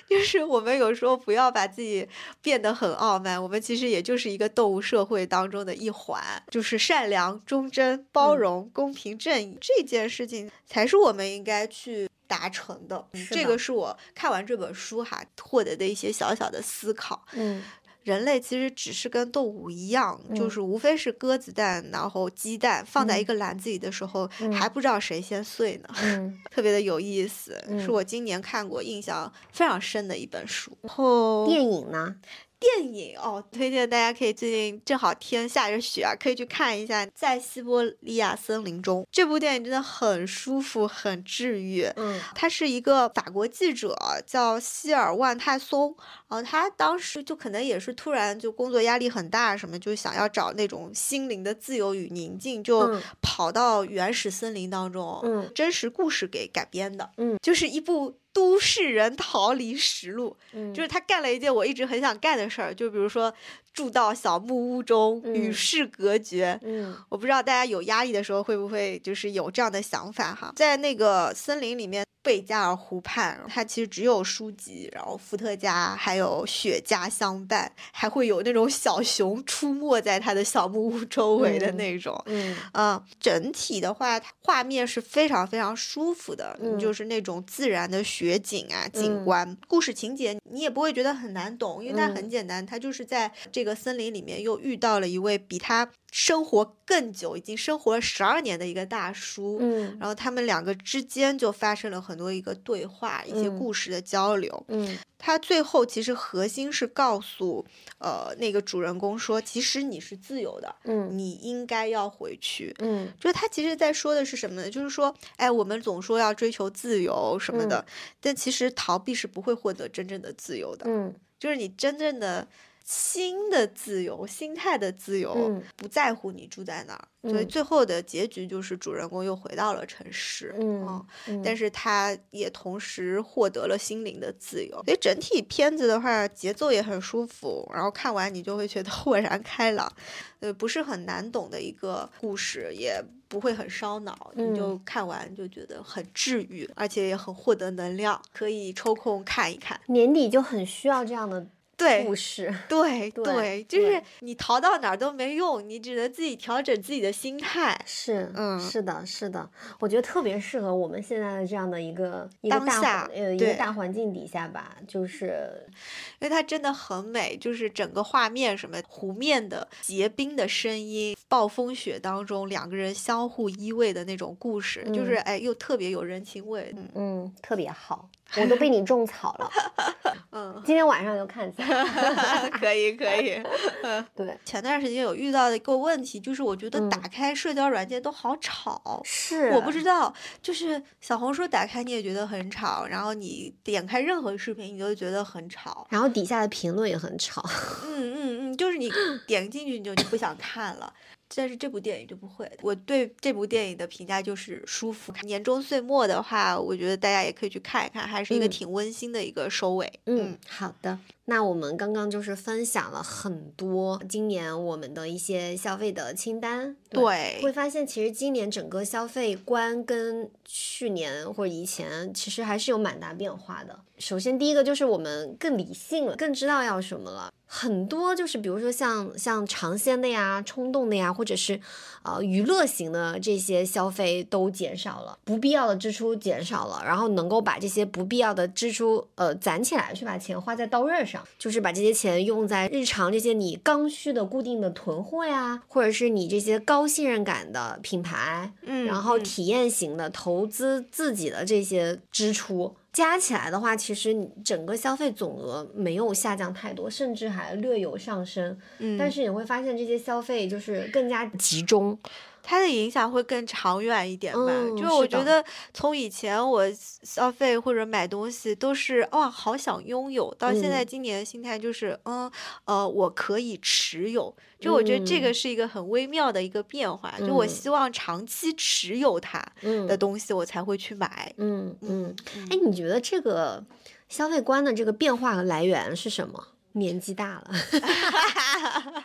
就是我们有时候不要把自己变得很傲慢，我们其实也就是一个动物社会当中的一环，就是善良、忠贞、包嗯。容、公平、正义这件事情才是我们应该去达成的。这个是我看完这本书哈获得的一些小小的思考。嗯人类其实只是跟动物一样，就嗯是无非是鸽子蛋，然后鸡蛋放在一嗯个篮子里的时候，嗯还不知道谁先碎呢。嗯 特别的有意思，是嗯我今年看过印象非常深的一本书。然后电影呢？电影哦，推荐大家可以最近正好天下着雪啊，可以去看一下《在西伯利亚森林中》这部电影，真的很舒服，很治愈。嗯他是一个法国记者，叫希尔万泰松。然后他当时就可能也是突然就工作压力很大，什么就想要找那种心灵的自由与宁静，就嗯跑到原始森林当中，嗯真实故事给改编的。嗯就是一部都市人逃离实录。嗯，就是他干了一件我一直很想干的事儿，就比如说住到小木屋中，与嗯世隔绝。嗯我不知道大家有压力的时候会不会就是有这样的想法哈，在那个森林里面，贝加尔湖畔，它其实只有书籍，然后伏特加还有雪茄相伴，还会有那种小熊出没在它的小木屋周围的嗯那种。嗯嗯，整体的话，它画面是非常非常舒服的，嗯就是那种自然的雪景啊、景嗯观。故事情节你也不会觉得很难懂，因为它很嗯简单，它就是在这个森林里面又遇到了一位比他生活更久，已经生活了十二年的一个大叔。嗯然后他们两个之间就发生了很多一个对话，一些嗯故事的交流。嗯他最后其实核心是告诉呃那个主人公说，其实你是自由的，嗯你应该要回去。嗯就是他其实在说的是什么呢？就是说，哎，我们总说要追求自由什么的，但其实逃避是不会获得真正的自由的。嗯就是你真正的心的自由、心态的自由，嗯不在乎你住在哪儿。所以嗯最后的结局就是主人公又回到了城市。嗯嗯，但是他也同时获得了心灵的自由，所以整体片子的话节奏也很舒服，然后看完你就会觉得 豁然开朗，呃，不是很难懂的一个故事，也不会很烧脑，你就嗯看完就觉得很治愈，而且也很获得能量，可以抽空看一看。年底就很需要这样的对故事。对对就是你逃到哪儿都没用，你只能自己调整自己的心态。是，嗯是的，是的，我觉得特别适合我们现在的这样的一个一个大当下呃一个大环境底下吧，就是因为它真的很美，就是整个画面什么湖面的结冰的声音，暴风雪当中两个人相互依偎的那种故事，就是嗯哎又特别有人情味。嗯嗯特别好，我都被你种草了，嗯，今天晚上就看起来。可以可以。对，前段时间有遇到的一个问题，就是我觉得嗯打开社交软件都好吵。是，我不知道，就是小红书打开你也觉得很吵，然后你点开任何视频你都觉得很吵。然后底下的评论也很吵。嗯嗯嗯，就是你点进去你就你不想看了。但是这部电影就不会，我对这部电影的评价就是舒服。年终岁末的话，我觉得大家也可以去看一看，还是一个嗯挺温馨的一个收尾。嗯，好的。那我们刚刚就是分享了很多今年我们的一些消费的清单，对会发现其实今年整个消费观跟去年或者以前其实还是有蛮大变化的。首先第一个就是我们更理性了，更知道要什么了。很多就是比如说像像尝鲜的呀、冲动的呀，或者是呃娱乐型的这些消费都减少了，不必要的支出减少了，然后能够把这些不必要的支出呃攒起来，去把钱花在刀刃上，就是把这些钱用在日常这些你刚需的固定的囤货呀，或者是你这些高信任感的品牌，嗯，然后嗯体验型的投资自己的这些支出。加起来的话，其实你整个消费总额没有下降太多，甚至还略有上升。嗯，但是你会发现这些消费就是更加集中。它的影响会更长远一点吧。嗯就是我觉得从以前我消费或者买东西都是哇好想拥有，到现在嗯今年的心态就是嗯呃我可以持有。就我觉得这个嗯是一个很微妙的一个变化，就我嗯希望长期持有它嗯的东西，我才会去买。嗯嗯。嗯哎，你觉得这个消费观的这个变化和来源是什么？年纪大了，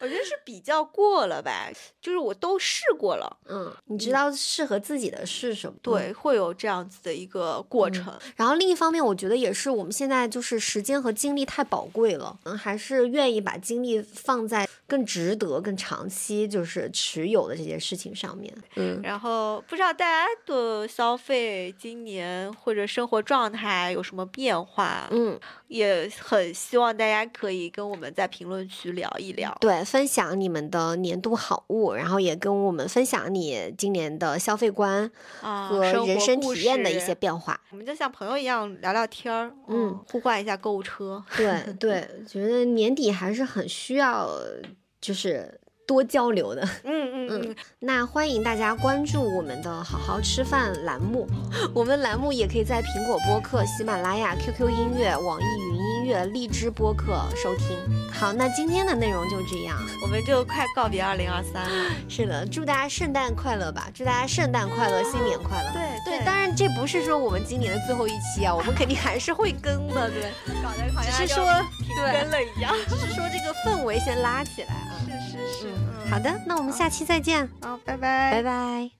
我觉得是比较过了吧，就是我都试过了，嗯，你知道适合自己的是什么？对，会有这样子的一个过嗯程。然后另一方面，我觉得也是我们现在就是时间和精力太宝贵了，嗯，还是愿意把精力放在更值得、更长期就是持有的这件事情上面。嗯，然后不知道大家的消费今年或者生活状态有什么变化？嗯，也很希望大家可以跟我们在评论区聊一聊。对，分享你们的年度好物，然后也跟我们分享你今年的消费观啊，和人生体验的一些变化。我们就像朋友一样聊聊天儿，嗯，互换一下购物车。对 对，觉得年底还是很需要，就是多交流的。嗯嗯嗯嗯，那欢迎大家关注我们的“好好吃饭”栏目，我们栏目也可以在苹果播客、喜马拉雅、QQ 音乐、网易云音乐、荔枝播客收听。好，那今天的内容就这样。我们就快告别二零二三了。是的，祝大家圣诞快乐吧！祝大家圣诞快乐，新年快乐。对对，当然这不是说我们今年的最后一期啊，我们肯定还是会更的，对，搞得好像只是说停更了一样。只是说这个氛围先拉起来啊。是是是，嗯，好的，那我们下期再见，好，拜拜，拜拜。